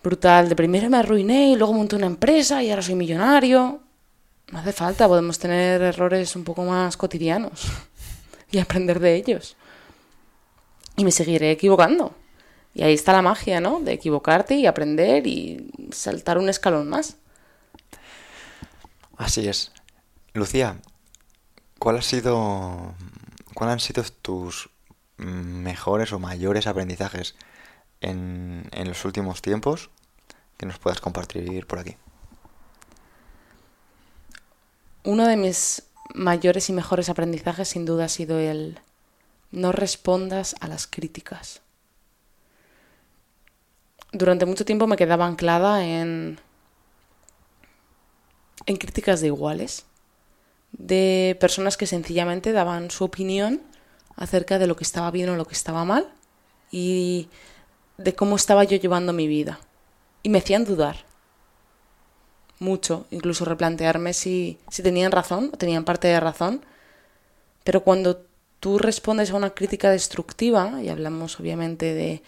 brutal de primero me arruiné y luego monté una empresa y ahora soy millonario. No hace falta, podemos tener errores un poco más cotidianos y aprender de ellos. Y me seguiré equivocando. Y ahí está la magia, ¿no? De equivocarte y aprender y saltar un escalón más. Así es. Lucía, ¿cuál ha sido ¿cuáles han sido tus mejores o mayores aprendizajes en, en los últimos tiempos que nos puedas compartir por aquí? Uno de mis mayores y mejores aprendizajes sin duda ha sido el no respondas a las críticas. Durante mucho tiempo me quedaba anclada en en críticas de iguales de personas que sencillamente daban su opinión acerca de lo que estaba bien o lo que estaba mal y de cómo estaba yo llevando mi vida. Y me hacían dudar mucho, incluso replantearme si, si tenían razón o tenían parte de razón. Pero cuando tú respondes a una crítica destructiva, y hablamos obviamente de,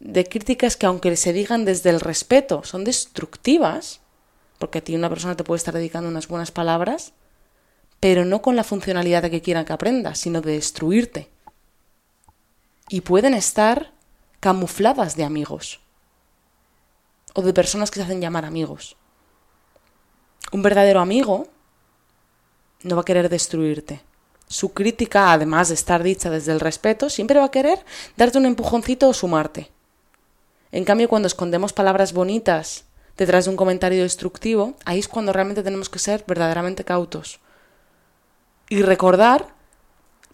de críticas que aunque se digan desde el respeto, son destructivas, porque a ti una persona te puede estar dedicando unas buenas palabras, pero no con la funcionalidad de que quieran que aprendas, sino de destruirte. Y pueden estar camufladas de amigos o de personas que se hacen llamar amigos. Un verdadero amigo no va a querer destruirte. Su crítica, además de estar dicha desde el respeto, siempre va a querer darte un empujoncito o sumarte. En cambio, cuando escondemos palabras bonitas detrás de un comentario destructivo, ahí es cuando realmente tenemos que ser verdaderamente cautos y recordar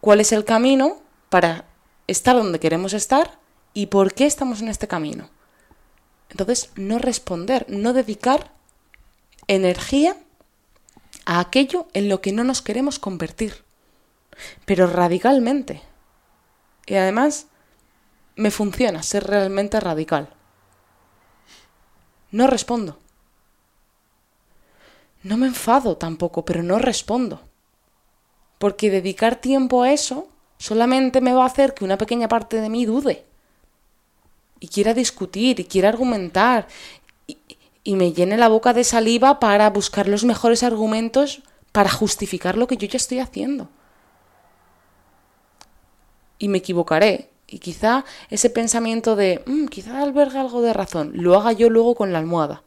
cuál es el camino para estar donde queremos estar y por qué estamos en este camino. Entonces, no responder, no dedicar energía a aquello en lo que no nos queremos convertir, pero radicalmente. Y además, me funciona ser realmente radical. No respondo. No me enfado tampoco, pero no respondo. Porque dedicar tiempo a eso solamente me va a hacer que una pequeña parte de mí dude. Y quiera discutir, y quiera argumentar, y, me llene la boca de saliva para buscar los mejores argumentos para justificar lo que yo ya estoy haciendo. Y me equivocaré. Y quizá ese pensamiento de, mmm, quizá alberga algo de razón, lo haga yo luego con la almohada.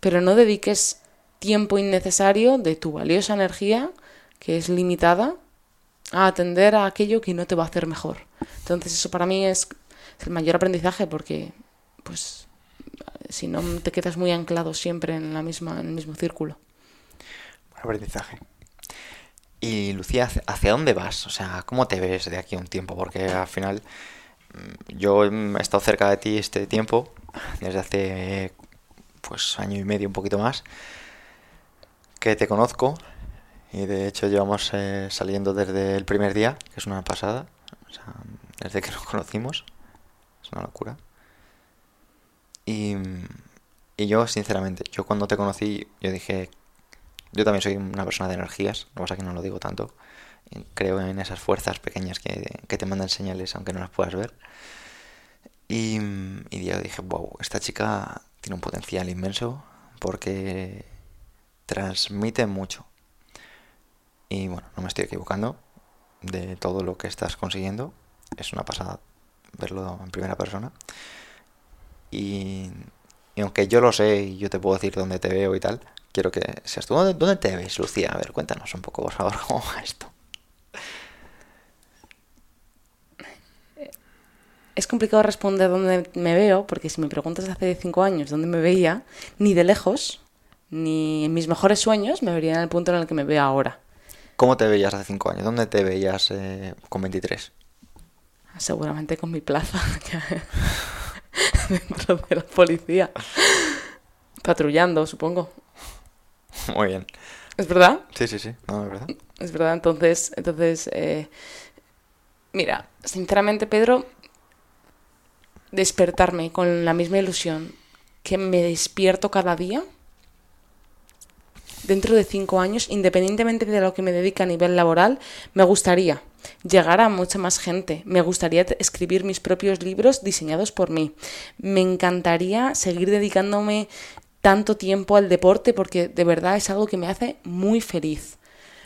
Pero no dediques tiempo innecesario de tu valiosa energía que es limitada a atender a aquello que no te va a hacer mejor. Entonces eso para mí es el mayor aprendizaje porque pues si no te quedas muy anclado siempre en la misma en el mismo círculo. Aprendizaje. Y Lucía, ¿hacia dónde vas? O sea, ¿cómo te ves de aquí a un tiempo? Porque al final mm, yo he estado cerca de ti este tiempo, desde hace pues año y medio, un poquito más, que te conozco y de hecho llevamos eh, saliendo desde el primer día, que es una pasada, o sea, desde que nos conocimos, es una locura. Y, y yo, sinceramente, yo cuando te conocí, yo dije, yo también soy una persona de energías, lo que pasa que no lo digo tanto. Creo en esas fuerzas pequeñas que, que te mandan señales aunque no las puedas ver. Y, y yo dije, wow, esta chica tiene un potencial inmenso porque transmite mucho. Y bueno, no me estoy equivocando de todo lo que estás consiguiendo. Es una pasada verlo en primera persona. Y, y aunque yo lo sé y yo te puedo decir dónde te veo y tal, quiero que seas tú. ¿Dónde, te ves, Lucía? A ver, cuéntanos un poco, por favor, cómo va esto. Es complicado responder dónde me veo, porque si me preguntas hace cinco años dónde me veía, ni de lejos, ni en mis mejores sueños me vería en el punto en el que me veo ahora. ¿Cómo te veías hace cinco años? ¿Dónde te veías eh, con 23? Seguramente con mi plaza dentro de la policía. Patrullando, supongo. Muy bien. ¿Es verdad? Sí, sí, sí. No, es verdad. Es verdad. Entonces, entonces eh, mira, sinceramente, Pedro, despertarme con la misma ilusión que me despierto cada día, dentro de cinco años, independientemente de lo que me dedique a nivel laboral, me gustaría llegar a mucha más gente. Me gustaría escribir mis propios libros diseñados por mí. Me encantaría seguir dedicándome tanto tiempo al deporte porque de verdad es algo que me hace muy feliz.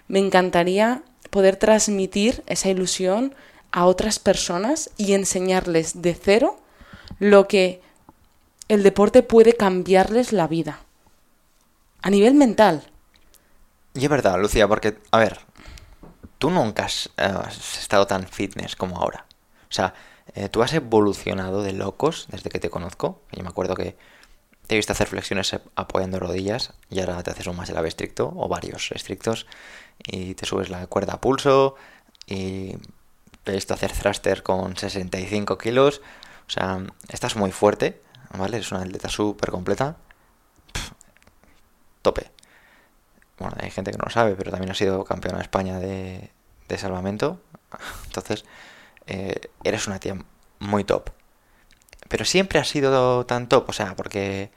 Me encantaría poder transmitir esa ilusión a otras personas y enseñarles de cero lo que el deporte puede cambiarles la vida. A nivel mental. Y es verdad, Lucía, porque, a ver, tú nunca has, estado tan fitness como ahora. O sea, eh, tú has evolucionado de locos desde que te conozco. Yo me acuerdo que te he visto hacer flexiones apoyando rodillas y ahora te haces un más lave estricto o varios estrictos y te subes la cuerda a pulso y te he visto hacer thruster con 65 kilos. O sea, estás muy fuerte, ¿vale? Es una atleta súper completa. tope. Bueno, hay gente que no lo sabe, pero también ha sido campeona de España de, de salvamento. Entonces, eh, eres una tía muy top. Pero siempre ha sido tan top, o sea, porque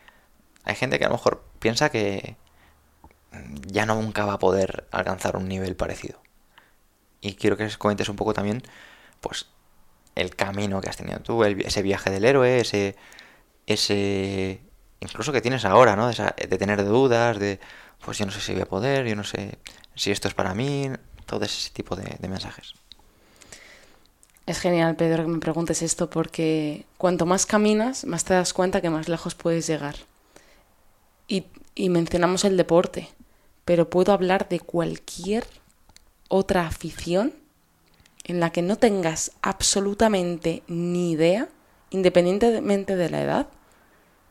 hay gente que a lo mejor piensa que ya nunca va a poder alcanzar un nivel parecido. Y quiero que comentes un poco también, pues, el camino que has tenido tú, ese viaje del héroe, ese, ese, incluso que tienes ahora, ¿no? De, tener dudas, de, pues yo no sé si voy a poder, yo no sé si esto es para mí, todo ese tipo de mensajes. Es genial, Pedro, que me preguntes esto porque cuanto más caminas, más te das cuenta que más lejos puedes llegar. Y, y mencionamos el deporte, pero puedo hablar de cualquier otra afición en la que no tengas absolutamente ni idea, independientemente de la edad,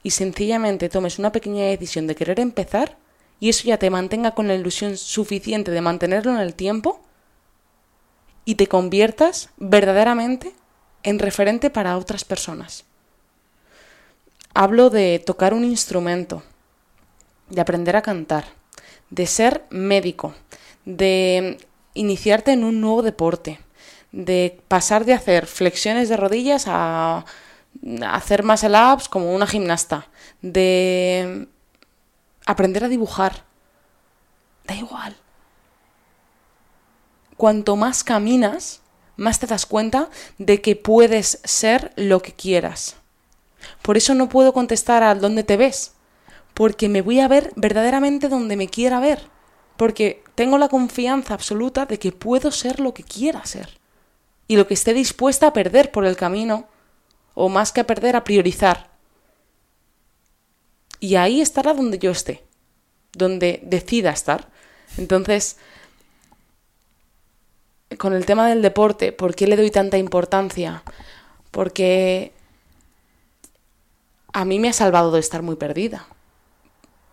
y sencillamente tomes una pequeña decisión de querer empezar y eso ya te mantenga con la ilusión suficiente de mantenerlo en el tiempo y te conviertas verdaderamente en referente para otras personas. Hablo de tocar un instrumento, de aprender a cantar, de ser médico, de iniciarte en un nuevo deporte, de pasar de hacer flexiones de rodillas a hacer más ups como una gimnasta, de aprender a dibujar. Da igual cuanto más caminas, más te das cuenta de que puedes ser lo que quieras. Por eso no puedo contestar a dónde te ves, porque me voy a ver verdaderamente donde me quiera ver, porque tengo la confianza absoluta de que puedo ser lo que quiera ser, y lo que esté dispuesta a perder por el camino, o más que a perder, a priorizar. Y ahí estará donde yo esté, donde decida estar. Entonces, con el tema del deporte, ¿por qué le doy tanta importancia? Porque a mí me ha salvado de estar muy perdida.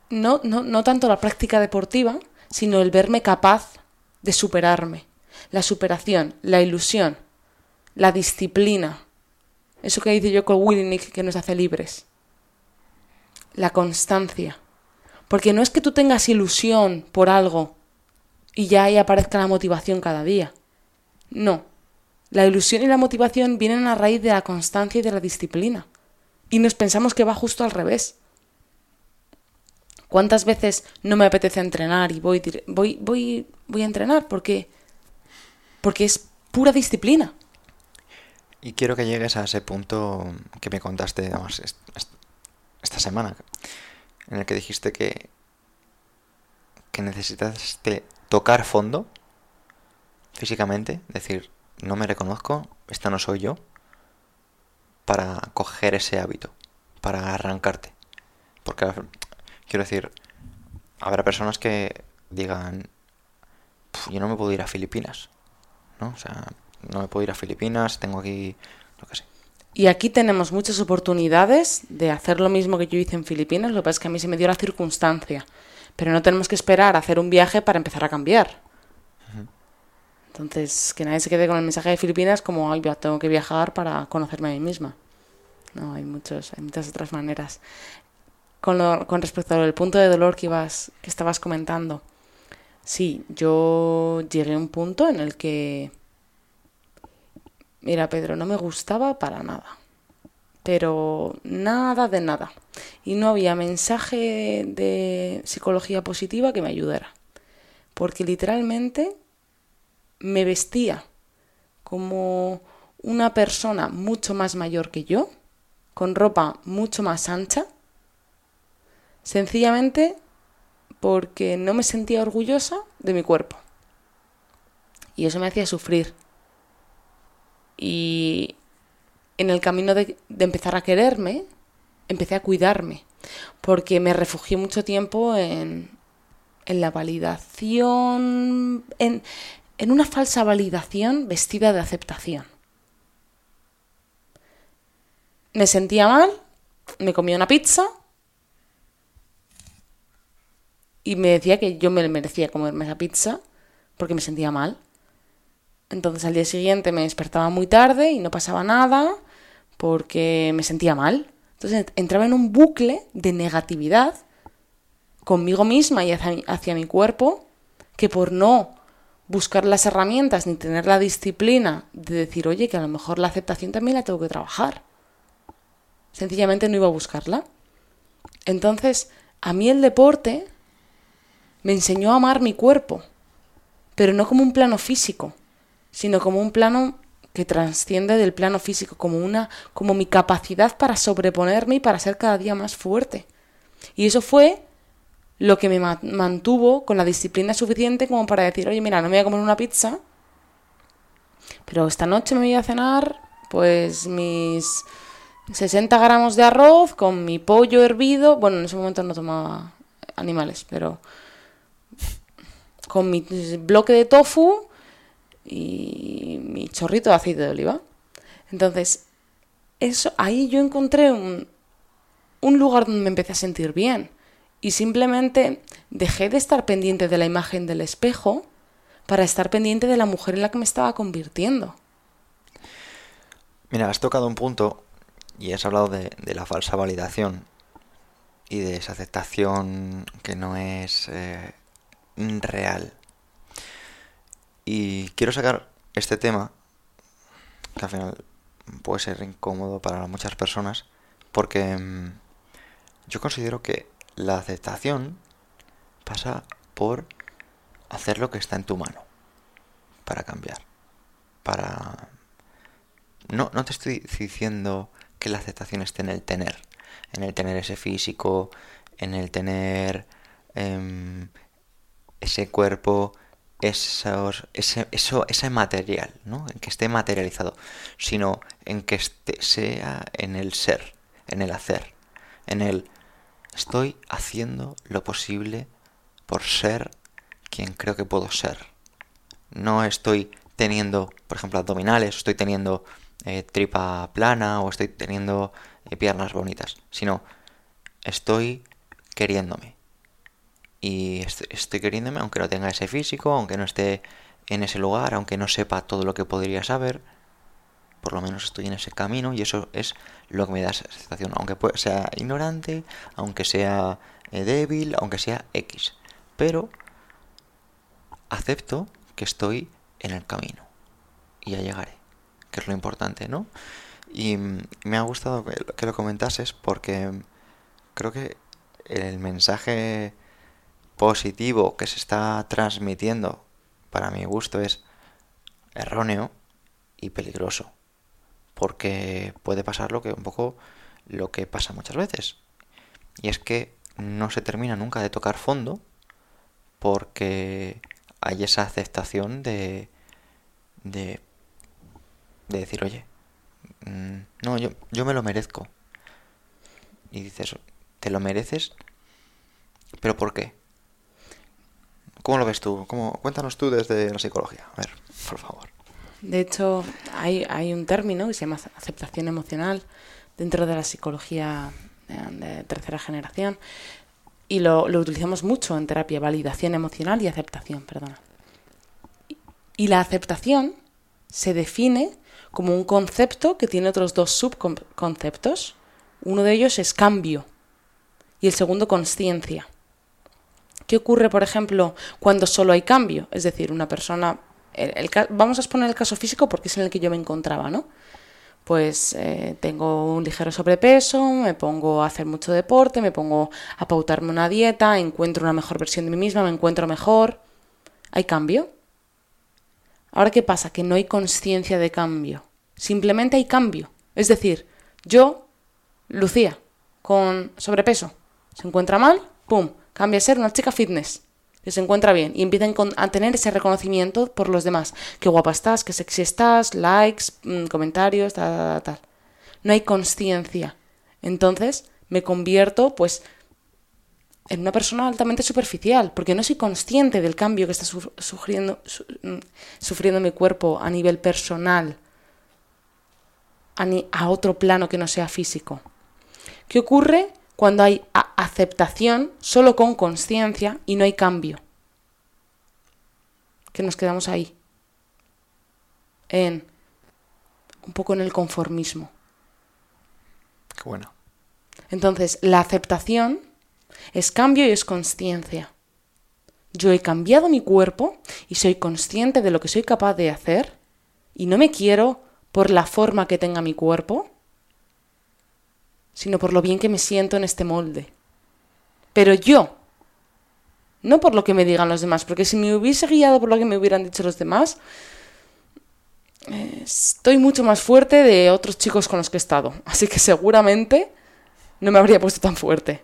No, no, no tanto la práctica deportiva, sino el verme capaz de superarme. La superación, la ilusión, la disciplina. Eso que dice yo con Willinick que nos hace libres. La constancia. Porque no es que tú tengas ilusión por algo y ya ahí aparezca la motivación cada día. No. La ilusión y la motivación vienen a raíz de la constancia y de la disciplina. Y nos pensamos que va justo al revés. ¿Cuántas veces no me apetece entrenar y voy, voy, voy, voy a entrenar? Porque, porque es pura disciplina. Y quiero que llegues a ese punto que me contaste esta semana, en el que dijiste que, que necesitas tocar fondo físicamente, decir, no me reconozco, esta no soy yo, para coger ese hábito, para arrancarte. Porque, quiero decir, habrá personas que digan, yo no me puedo ir a Filipinas, ¿no? O sea, no me puedo ir a Filipinas, tengo aquí, lo que sé. Y aquí tenemos muchas oportunidades de hacer lo mismo que yo hice en Filipinas, lo que pasa es que a mí se me dio la circunstancia. Pero no tenemos que esperar a hacer un viaje para empezar a cambiar. Entonces, que nadie se quede con el mensaje de Filipinas como, ay, tengo que viajar para conocerme a mí misma. No, hay, muchos, hay muchas otras maneras. Con, con respecto al punto de dolor que, ibas, que estabas comentando, sí, yo llegué a un punto en el que, mira, Pedro, no me gustaba para nada. Pero nada de nada. Y no había mensaje de psicología positiva que me ayudara. Porque literalmente me vestía como una persona mucho más mayor que yo, con ropa mucho más ancha, sencillamente porque no me sentía orgullosa de mi cuerpo. Y eso me hacía sufrir. Y en el camino de, empezar a quererme, empecé a cuidarme, porque me refugié mucho tiempo en, en la validación, en, en una falsa validación vestida de aceptación. Me sentía mal, me comía una pizza y me decía que yo me merecía comerme esa pizza porque me sentía mal. Entonces al día siguiente me despertaba muy tarde y no pasaba nada porque me sentía mal. Entonces entraba en un bucle de negatividad conmigo misma y hacia, hacia mi cuerpo que por no buscar las herramientas ni tener la disciplina de decir, oye, que a lo mejor la aceptación también la tengo que trabajar. Sencillamente no iba a buscarla. Entonces, a mí el deporte me enseñó a amar mi cuerpo, pero no como un plano físico, sino como un plano que trasciende del plano físico, como una como mi capacidad para sobreponerme y para ser cada día más fuerte. Y eso fue lo que me mantuvo con la disciplina suficiente como para decir, oye, mira, no me voy a comer una pizza, pero esta noche me voy a cenar pues mis 60 gramos de arroz con mi pollo hervido, bueno, en ese momento no tomaba animales, pero con mi bloque de tofu y mi chorrito de aceite de oliva. Entonces, eso, ahí yo encontré un, un lugar donde me empecé a sentir bien y simplemente dejé de estar pendiente de la imagen del espejo para estar pendiente de la mujer en la que me estaba convirtiendo. Mira, has tocado un punto y has hablado de, la falsa validación y de esa aceptación que no es eh, real. Y quiero sacar este tema, que al final puede ser incómodo para muchas personas, porque mm, yo considero que la aceptación pasa por hacer lo que está en tu mano para cambiar. Para... No, no te estoy diciendo que la aceptación esté en el tener, en el tener ese físico, en el tener em, ese cuerpo, esos, ese, eso, ese material, ¿no? En que esté materializado, sino en que esté, sea en el ser, en el hacer, en el Estoy haciendo lo posible por ser quien creo que puedo ser. No estoy teniendo, por ejemplo, abdominales, estoy teniendo eh, tripa plana o estoy teniendo eh, piernas bonitas, sino estoy queriéndome. y estoy queriéndome, aunque no tenga ese físico, aunque no esté en ese lugar, aunque no sepa todo lo que podría saber, por lo menos estoy en ese camino y eso es lo que me da esa sensación, aunque sea ignorante, aunque sea eh, débil, aunque sea X. Pero acepto que estoy en el camino y ya llegaré, que es lo importante, ¿no? Y mm, me ha gustado que lo comentases porque creo que el mensaje positivo que se está transmitiendo, para mi gusto, es erróneo y peligroso. Porque puede pasar lo que un poco lo que pasa muchas veces. Y es que no se termina nunca de tocar fondo porque hay esa aceptación de, de, de decir, oye, mm, no, yo, yo me lo merezco. Y dices, ¿te lo mereces? ¿Pero por qué? ¿Cómo lo ves tú? ¿Cómo... Cuéntanos tú desde la psicología. A ver, por favor. De hecho, hay, un término que se llama aceptación emocional dentro de la psicología de, tercera generación y lo, lo, utilizamos mucho en terapia, validación emocional y aceptación, perdona. Y la aceptación se define como un concepto que tiene otros dos subconceptos. Uno de ellos es cambio y el segundo conciencia. ¿Qué ocurre, por ejemplo, cuando solo hay cambio? Es decir, una persona... vamos a exponer el caso físico porque es en el que yo me encontraba, ¿no? Pues eh, tengo un ligero sobrepeso, me pongo a hacer mucho deporte, me pongo a pautarme una dieta, encuentro una mejor versión de mí misma, me encuentro mejor. ¿Hay cambio? Ahora, ¿qué pasa? Que no hay conciencia de cambio. Simplemente hay cambio. Es decir, yo, Lucía, con sobrepeso, se encuentra mal, ¡pum! cambia a ser una chica fitness, que se encuentra bien y empiezan a tener ese reconocimiento por los demás. Qué guapa estás, qué sexy estás, likes, mm, comentarios, tal, tal, tal. No hay conciencia. Entonces me convierto, pues, en una persona altamente superficial, porque no soy consciente del cambio que está sufriendo, mm, sufriendo mi cuerpo a nivel personal, a, a otro plano que no sea físico. ¿Qué ocurre? Cuando hay aceptación solo con conciencia y no hay cambio. Que nos quedamos ahí. En un poco en el conformismo. Qué bueno. Entonces, la aceptación es cambio y es conciencia. Yo he cambiado mi cuerpo y soy consciente de lo que soy capaz de hacer y no me quiero por la forma que tenga mi cuerpo, sino por lo bien que me siento en este molde. Pero yo, no por lo que me digan los demás, porque si me hubiese guiado por lo que me hubieran dicho los demás, eh, estoy mucho más fuerte de otros chicos con los que he estado. Así que seguramente no me habría puesto tan fuerte.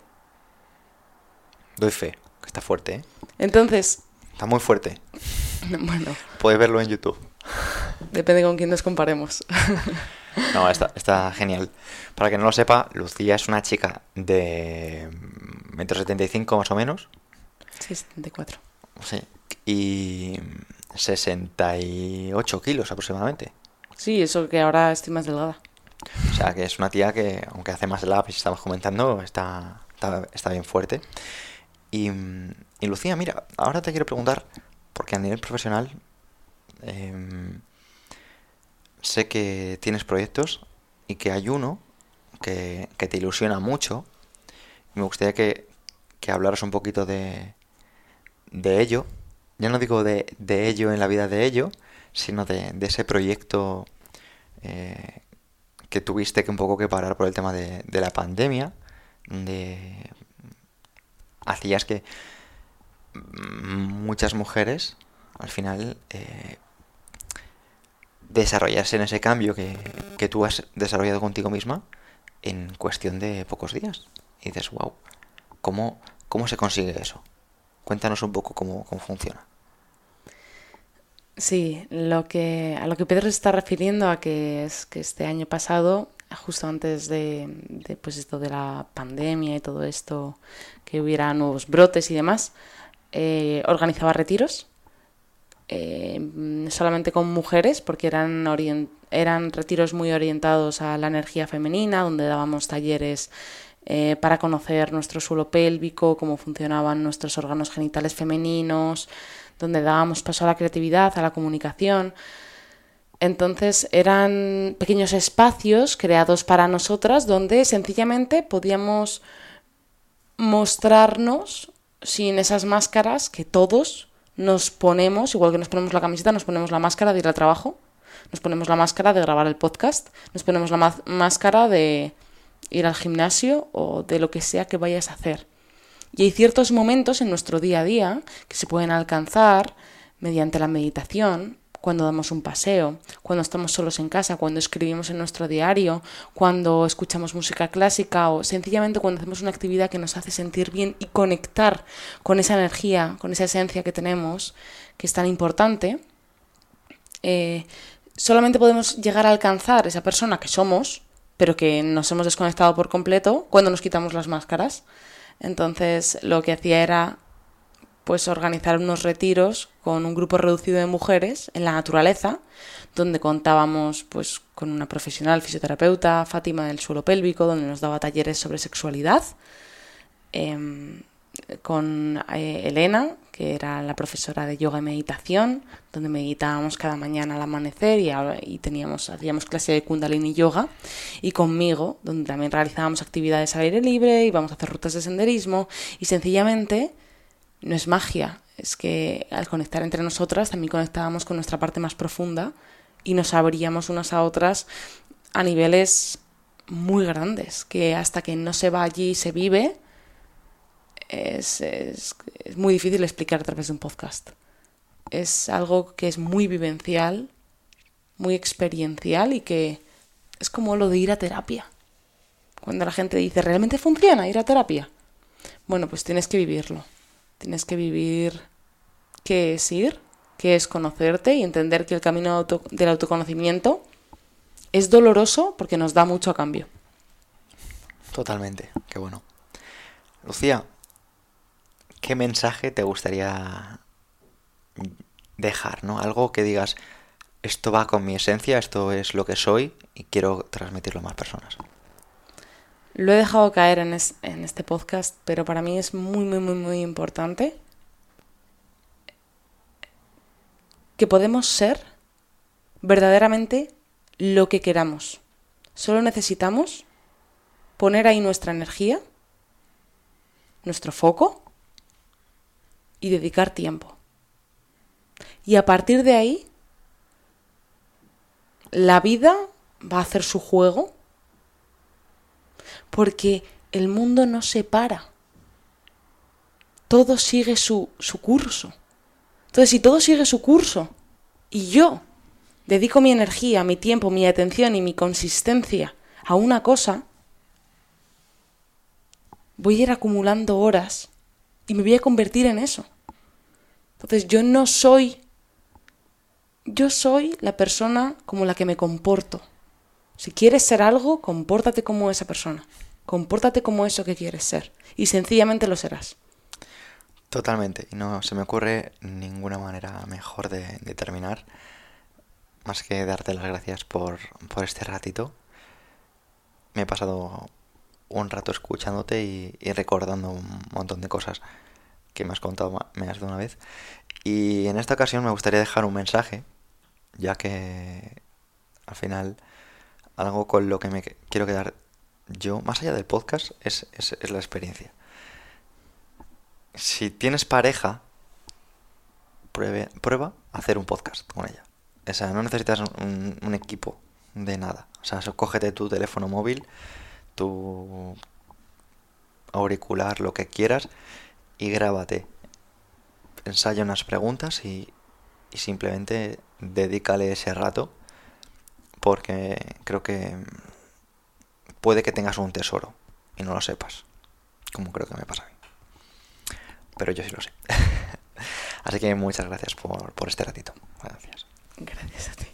Doy fe, que está fuerte, ¿eh? Entonces... Está muy fuerte. Bueno. Puedes verlo en YouTube. Depende con quién nos comparemos. No, está, genial. Para que no lo sepa, Lucía es una chica de 1,75 más o menos. Sí, 74. Sí. Y 68 kilos aproximadamente. Sí, eso que ahora estoy más delgada. O sea, que es una tía que, aunque hace más y estamos comentando, está, está, bien fuerte. Y, y, Lucía, mira, ahora te quiero preguntar, porque a nivel profesional, eh, sé que tienes proyectos y que hay uno que, te ilusiona mucho. me gustaría que, que hablaras un poquito de, de ello. Ya no digo de, de, ello en la vida de ello, sino de, de ese proyecto eh, que tuviste que un poco que parar por el tema de, de la pandemia. De hacías que muchas mujeres al final eh, desarrollarse en ese cambio que, que, tú has desarrollado contigo misma en cuestión de pocos días. Y dices, wow, ¿cómo, cómo se consigue eso? Cuéntanos un poco cómo, cómo funciona. Sí, lo que, a lo que Pedro se está refiriendo a que es que este año pasado, justo antes de, pues esto de la pandemia y todo esto, que hubiera nuevos brotes y demás, eh, organizaba retiros eh, solamente con mujeres, porque eran, eran retiros muy orientados a la energía femenina, donde dábamos talleres eh, para conocer nuestro suelo pélvico, cómo funcionaban nuestros órganos genitales femeninos, donde dábamos paso a la creatividad, a la comunicación. Entonces eran pequeños espacios creados para nosotras donde sencillamente podíamos mostrarnos sin esas máscaras que todos nos ponemos, igual que nos ponemos la camiseta, nos ponemos la máscara de ir al trabajo, nos ponemos la máscara de grabar el podcast, nos ponemos la máscara de ir al gimnasio o de lo que sea que vayas a hacer. Y hay ciertos momentos en nuestro día a día que se pueden alcanzar mediante la meditación, cuando damos un paseo, cuando estamos solos en casa, cuando escribimos en nuestro diario, cuando escuchamos música clásica o sencillamente cuando hacemos una actividad que nos hace sentir bien y conectar con esa energía, con esa esencia que tenemos, que es tan importante, eh, solamente podemos llegar a alcanzar esa persona que somos, pero que nos hemos desconectado por completo cuando nos quitamos las máscaras. Entonces lo que hacía era pues organizar unos retiros con un grupo reducido de mujeres en la naturaleza, donde contábamos pues con una profesional fisioterapeuta, Fátima del suelo pélvico, donde nos daba talleres sobre sexualidad, em, con eh, Elena, que era la profesora de yoga y meditación, donde meditábamos cada mañana al amanecer y, y teníamos, hacíamos clase de kundalini yoga, y conmigo, donde también realizábamos actividades al aire libre, íbamos a hacer rutas de senderismo, y sencillamente no es magia, es que al conectar entre nosotras también conectábamos con nuestra parte más profunda y nos abríamos unas a otras a niveles muy grandes, que hasta que no se va allí y se vive, es, es, muy difícil explicar a través de un podcast. Es algo que es muy vivencial, muy experiencial y que es como lo de ir a terapia. Cuando la gente dice, ¿realmente funciona ir a terapia? Bueno, pues tienes que vivirlo. Tienes que vivir qué es ir, qué es conocerte y entender que el camino del autoconocimiento es doloroso porque nos da mucho a cambio. Totalmente, qué bueno. Lucía, ¿qué mensaje te gustaría dejar, ¿no? Algo que digas, esto va con mi esencia, esto es lo que soy y quiero transmitirlo a más personas. Lo he dejado caer en, este podcast, pero para mí es muy, muy, muy, muy importante que podemos ser verdaderamente lo que queramos. Solo necesitamos poner ahí nuestra energía, nuestro foco y dedicar tiempo. Y a partir de ahí, la vida va a hacer su juego porque el mundo no se para. Todo sigue su, su curso. Entonces, si todo sigue su curso y yo dedico mi energía, mi tiempo, mi atención y mi consistencia a una cosa, voy a ir acumulando horas y me voy a convertir en eso. Entonces yo no soy, yo soy la persona como la que me comporto. Si quieres ser algo, compórtate como esa persona. Compórtate como eso que quieres ser. Y sencillamente lo serás. Totalmente. Y no se me ocurre ninguna manera mejor de, terminar. Más que darte las gracias por, por este ratito. Me he pasado un rato escuchándote y, y, recordando un montón de cosas que me has contado más de una vez. Y en esta ocasión me gustaría dejar un mensaje, ya que al final algo con lo que me quiero quedar yo, más allá del podcast, es, la experiencia. Si tienes pareja, prueba a hacer un podcast con ella. O sea, no necesitas un, equipo de nada. O sea, cógete tu teléfono móvil, tu auricular, lo que quieras, y grábate. Ensaya unas preguntas y, y simplemente dedícale ese rato porque creo que puede que tengas un tesoro y no lo sepas, como creo que me pasa a mí. Pero yo sí lo sé. Así que muchas gracias por, por este ratito. Gracias. Gracias a ti.